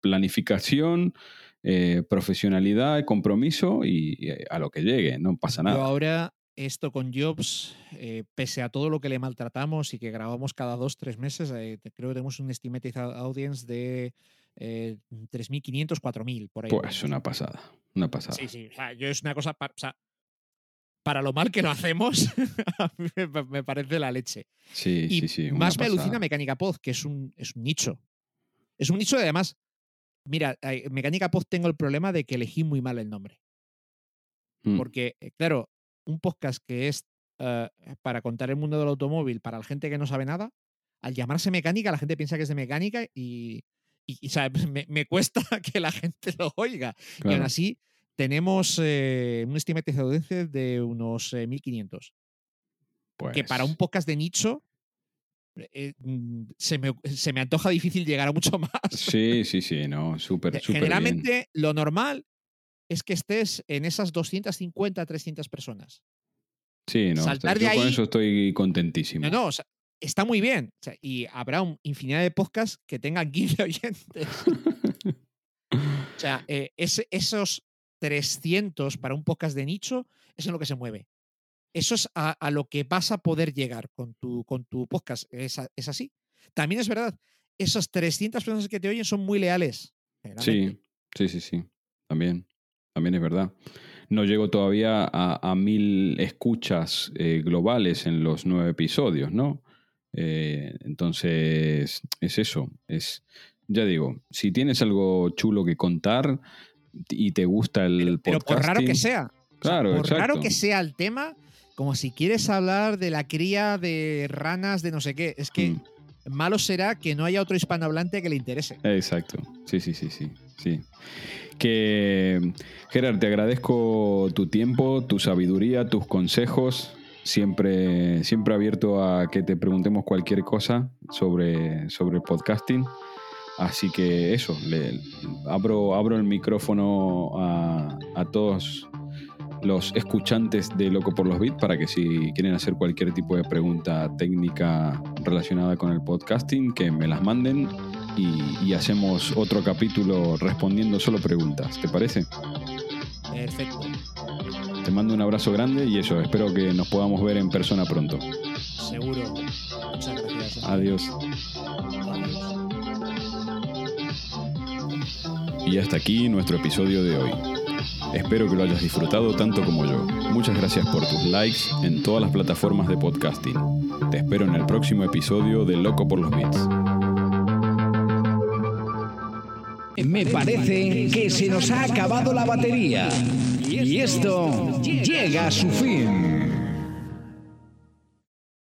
planificación, eh, profesionalidad, compromiso y eh, a lo que llegue, no pasa Yo nada. ahora, esto con Jobs, eh, pese a todo lo que le maltratamos y que grabamos cada dos, tres meses, eh, creo que tenemos un estimated au- audience de eh, 3.500, 4.000, por ahí. Pues una pasada, una pasada. Sí, sí. O sea, yo es una cosa. pa- o sea, para lo mal que lo hacemos, me, pa- me parece la leche. Sí, Y sí, sí. una más me alucina. Mecánica Pod, que es un, es un nicho. Es un nicho de además. Mira, Mecánica Pod tengo el problema de que elegí muy mal el nombre. Mm, Porque, eh, claro, un podcast que es eh, para contar el mundo del automóvil para la gente que no sabe nada, al llamarse mecánica, la gente piensa que es de mecánica y, y, y, ¿sabes? Me, me cuesta que la gente lo oiga. Y aún así, tenemos eh, un estimate de audiencia de unos eh, 1.500. Que para un Pues, podcast de nicho eh, mm, se, me, se me antoja difícil llegar a mucho más. Sí, sí, sí, no, súper, súper bien. Generalmente, lo normal es que estés en esas 250, 300 personas. Sí, no, saltar yo de con ahí- eso estoy contentísimo. No, no, o sea, está muy bien. Y habrá un infinidad de podcasts que tengan 15 oyentes. O sea, eh, ese- esos 300 para un podcast de nicho es en lo que se mueve. Eso es a, lo que vas a poder llegar con tu, con tu podcast. Es, es así. También es verdad, esas 300 personas que te oyen son muy leales. Sí, sí, sí, sí. También, también es verdad. No llego todavía a, a mil escuchas eh, globales en los nueve episodios, ¿no? Eh, entonces, es eso. Es, ya digo, si tienes algo chulo que contar y te gusta el Pero por raro que sea. O sea, Claro, por raro que sea el tema, como si quieres hablar de la cría de ranas de no sé qué. Es que Mm. malo será que no haya otro hispanohablante que le interese. Exacto. Sí, sí, sí, sí. sí. Que, Gerard, te agradezco tu tiempo, tu sabiduría, tus consejos. Siempre, siempre abierto a que te preguntemos cualquier cosa sobre, sobre podcasting. Así que eso, le, abro, abro el micrófono a, a todos los escuchantes de Loco por los Beats para que si quieren hacer cualquier tipo de pregunta técnica relacionada con el podcasting, que me las manden y, y hacemos otro capítulo respondiendo solo preguntas. ¿Te parece? Perfecto. Te mando un abrazo grande y eso, espero que nos podamos ver en persona pronto. Seguro. Muchas gracias. Adiós. Adiós. Y hasta aquí nuestro episodio de hoy. Espero que lo hayas disfrutado tanto como yo. Muchas gracias por tus likes en todas las plataformas de podcasting. Te espero en el próximo episodio de Loco por los Beats. Me parece que se nos ha acabado la batería. Y esto llega a su fin.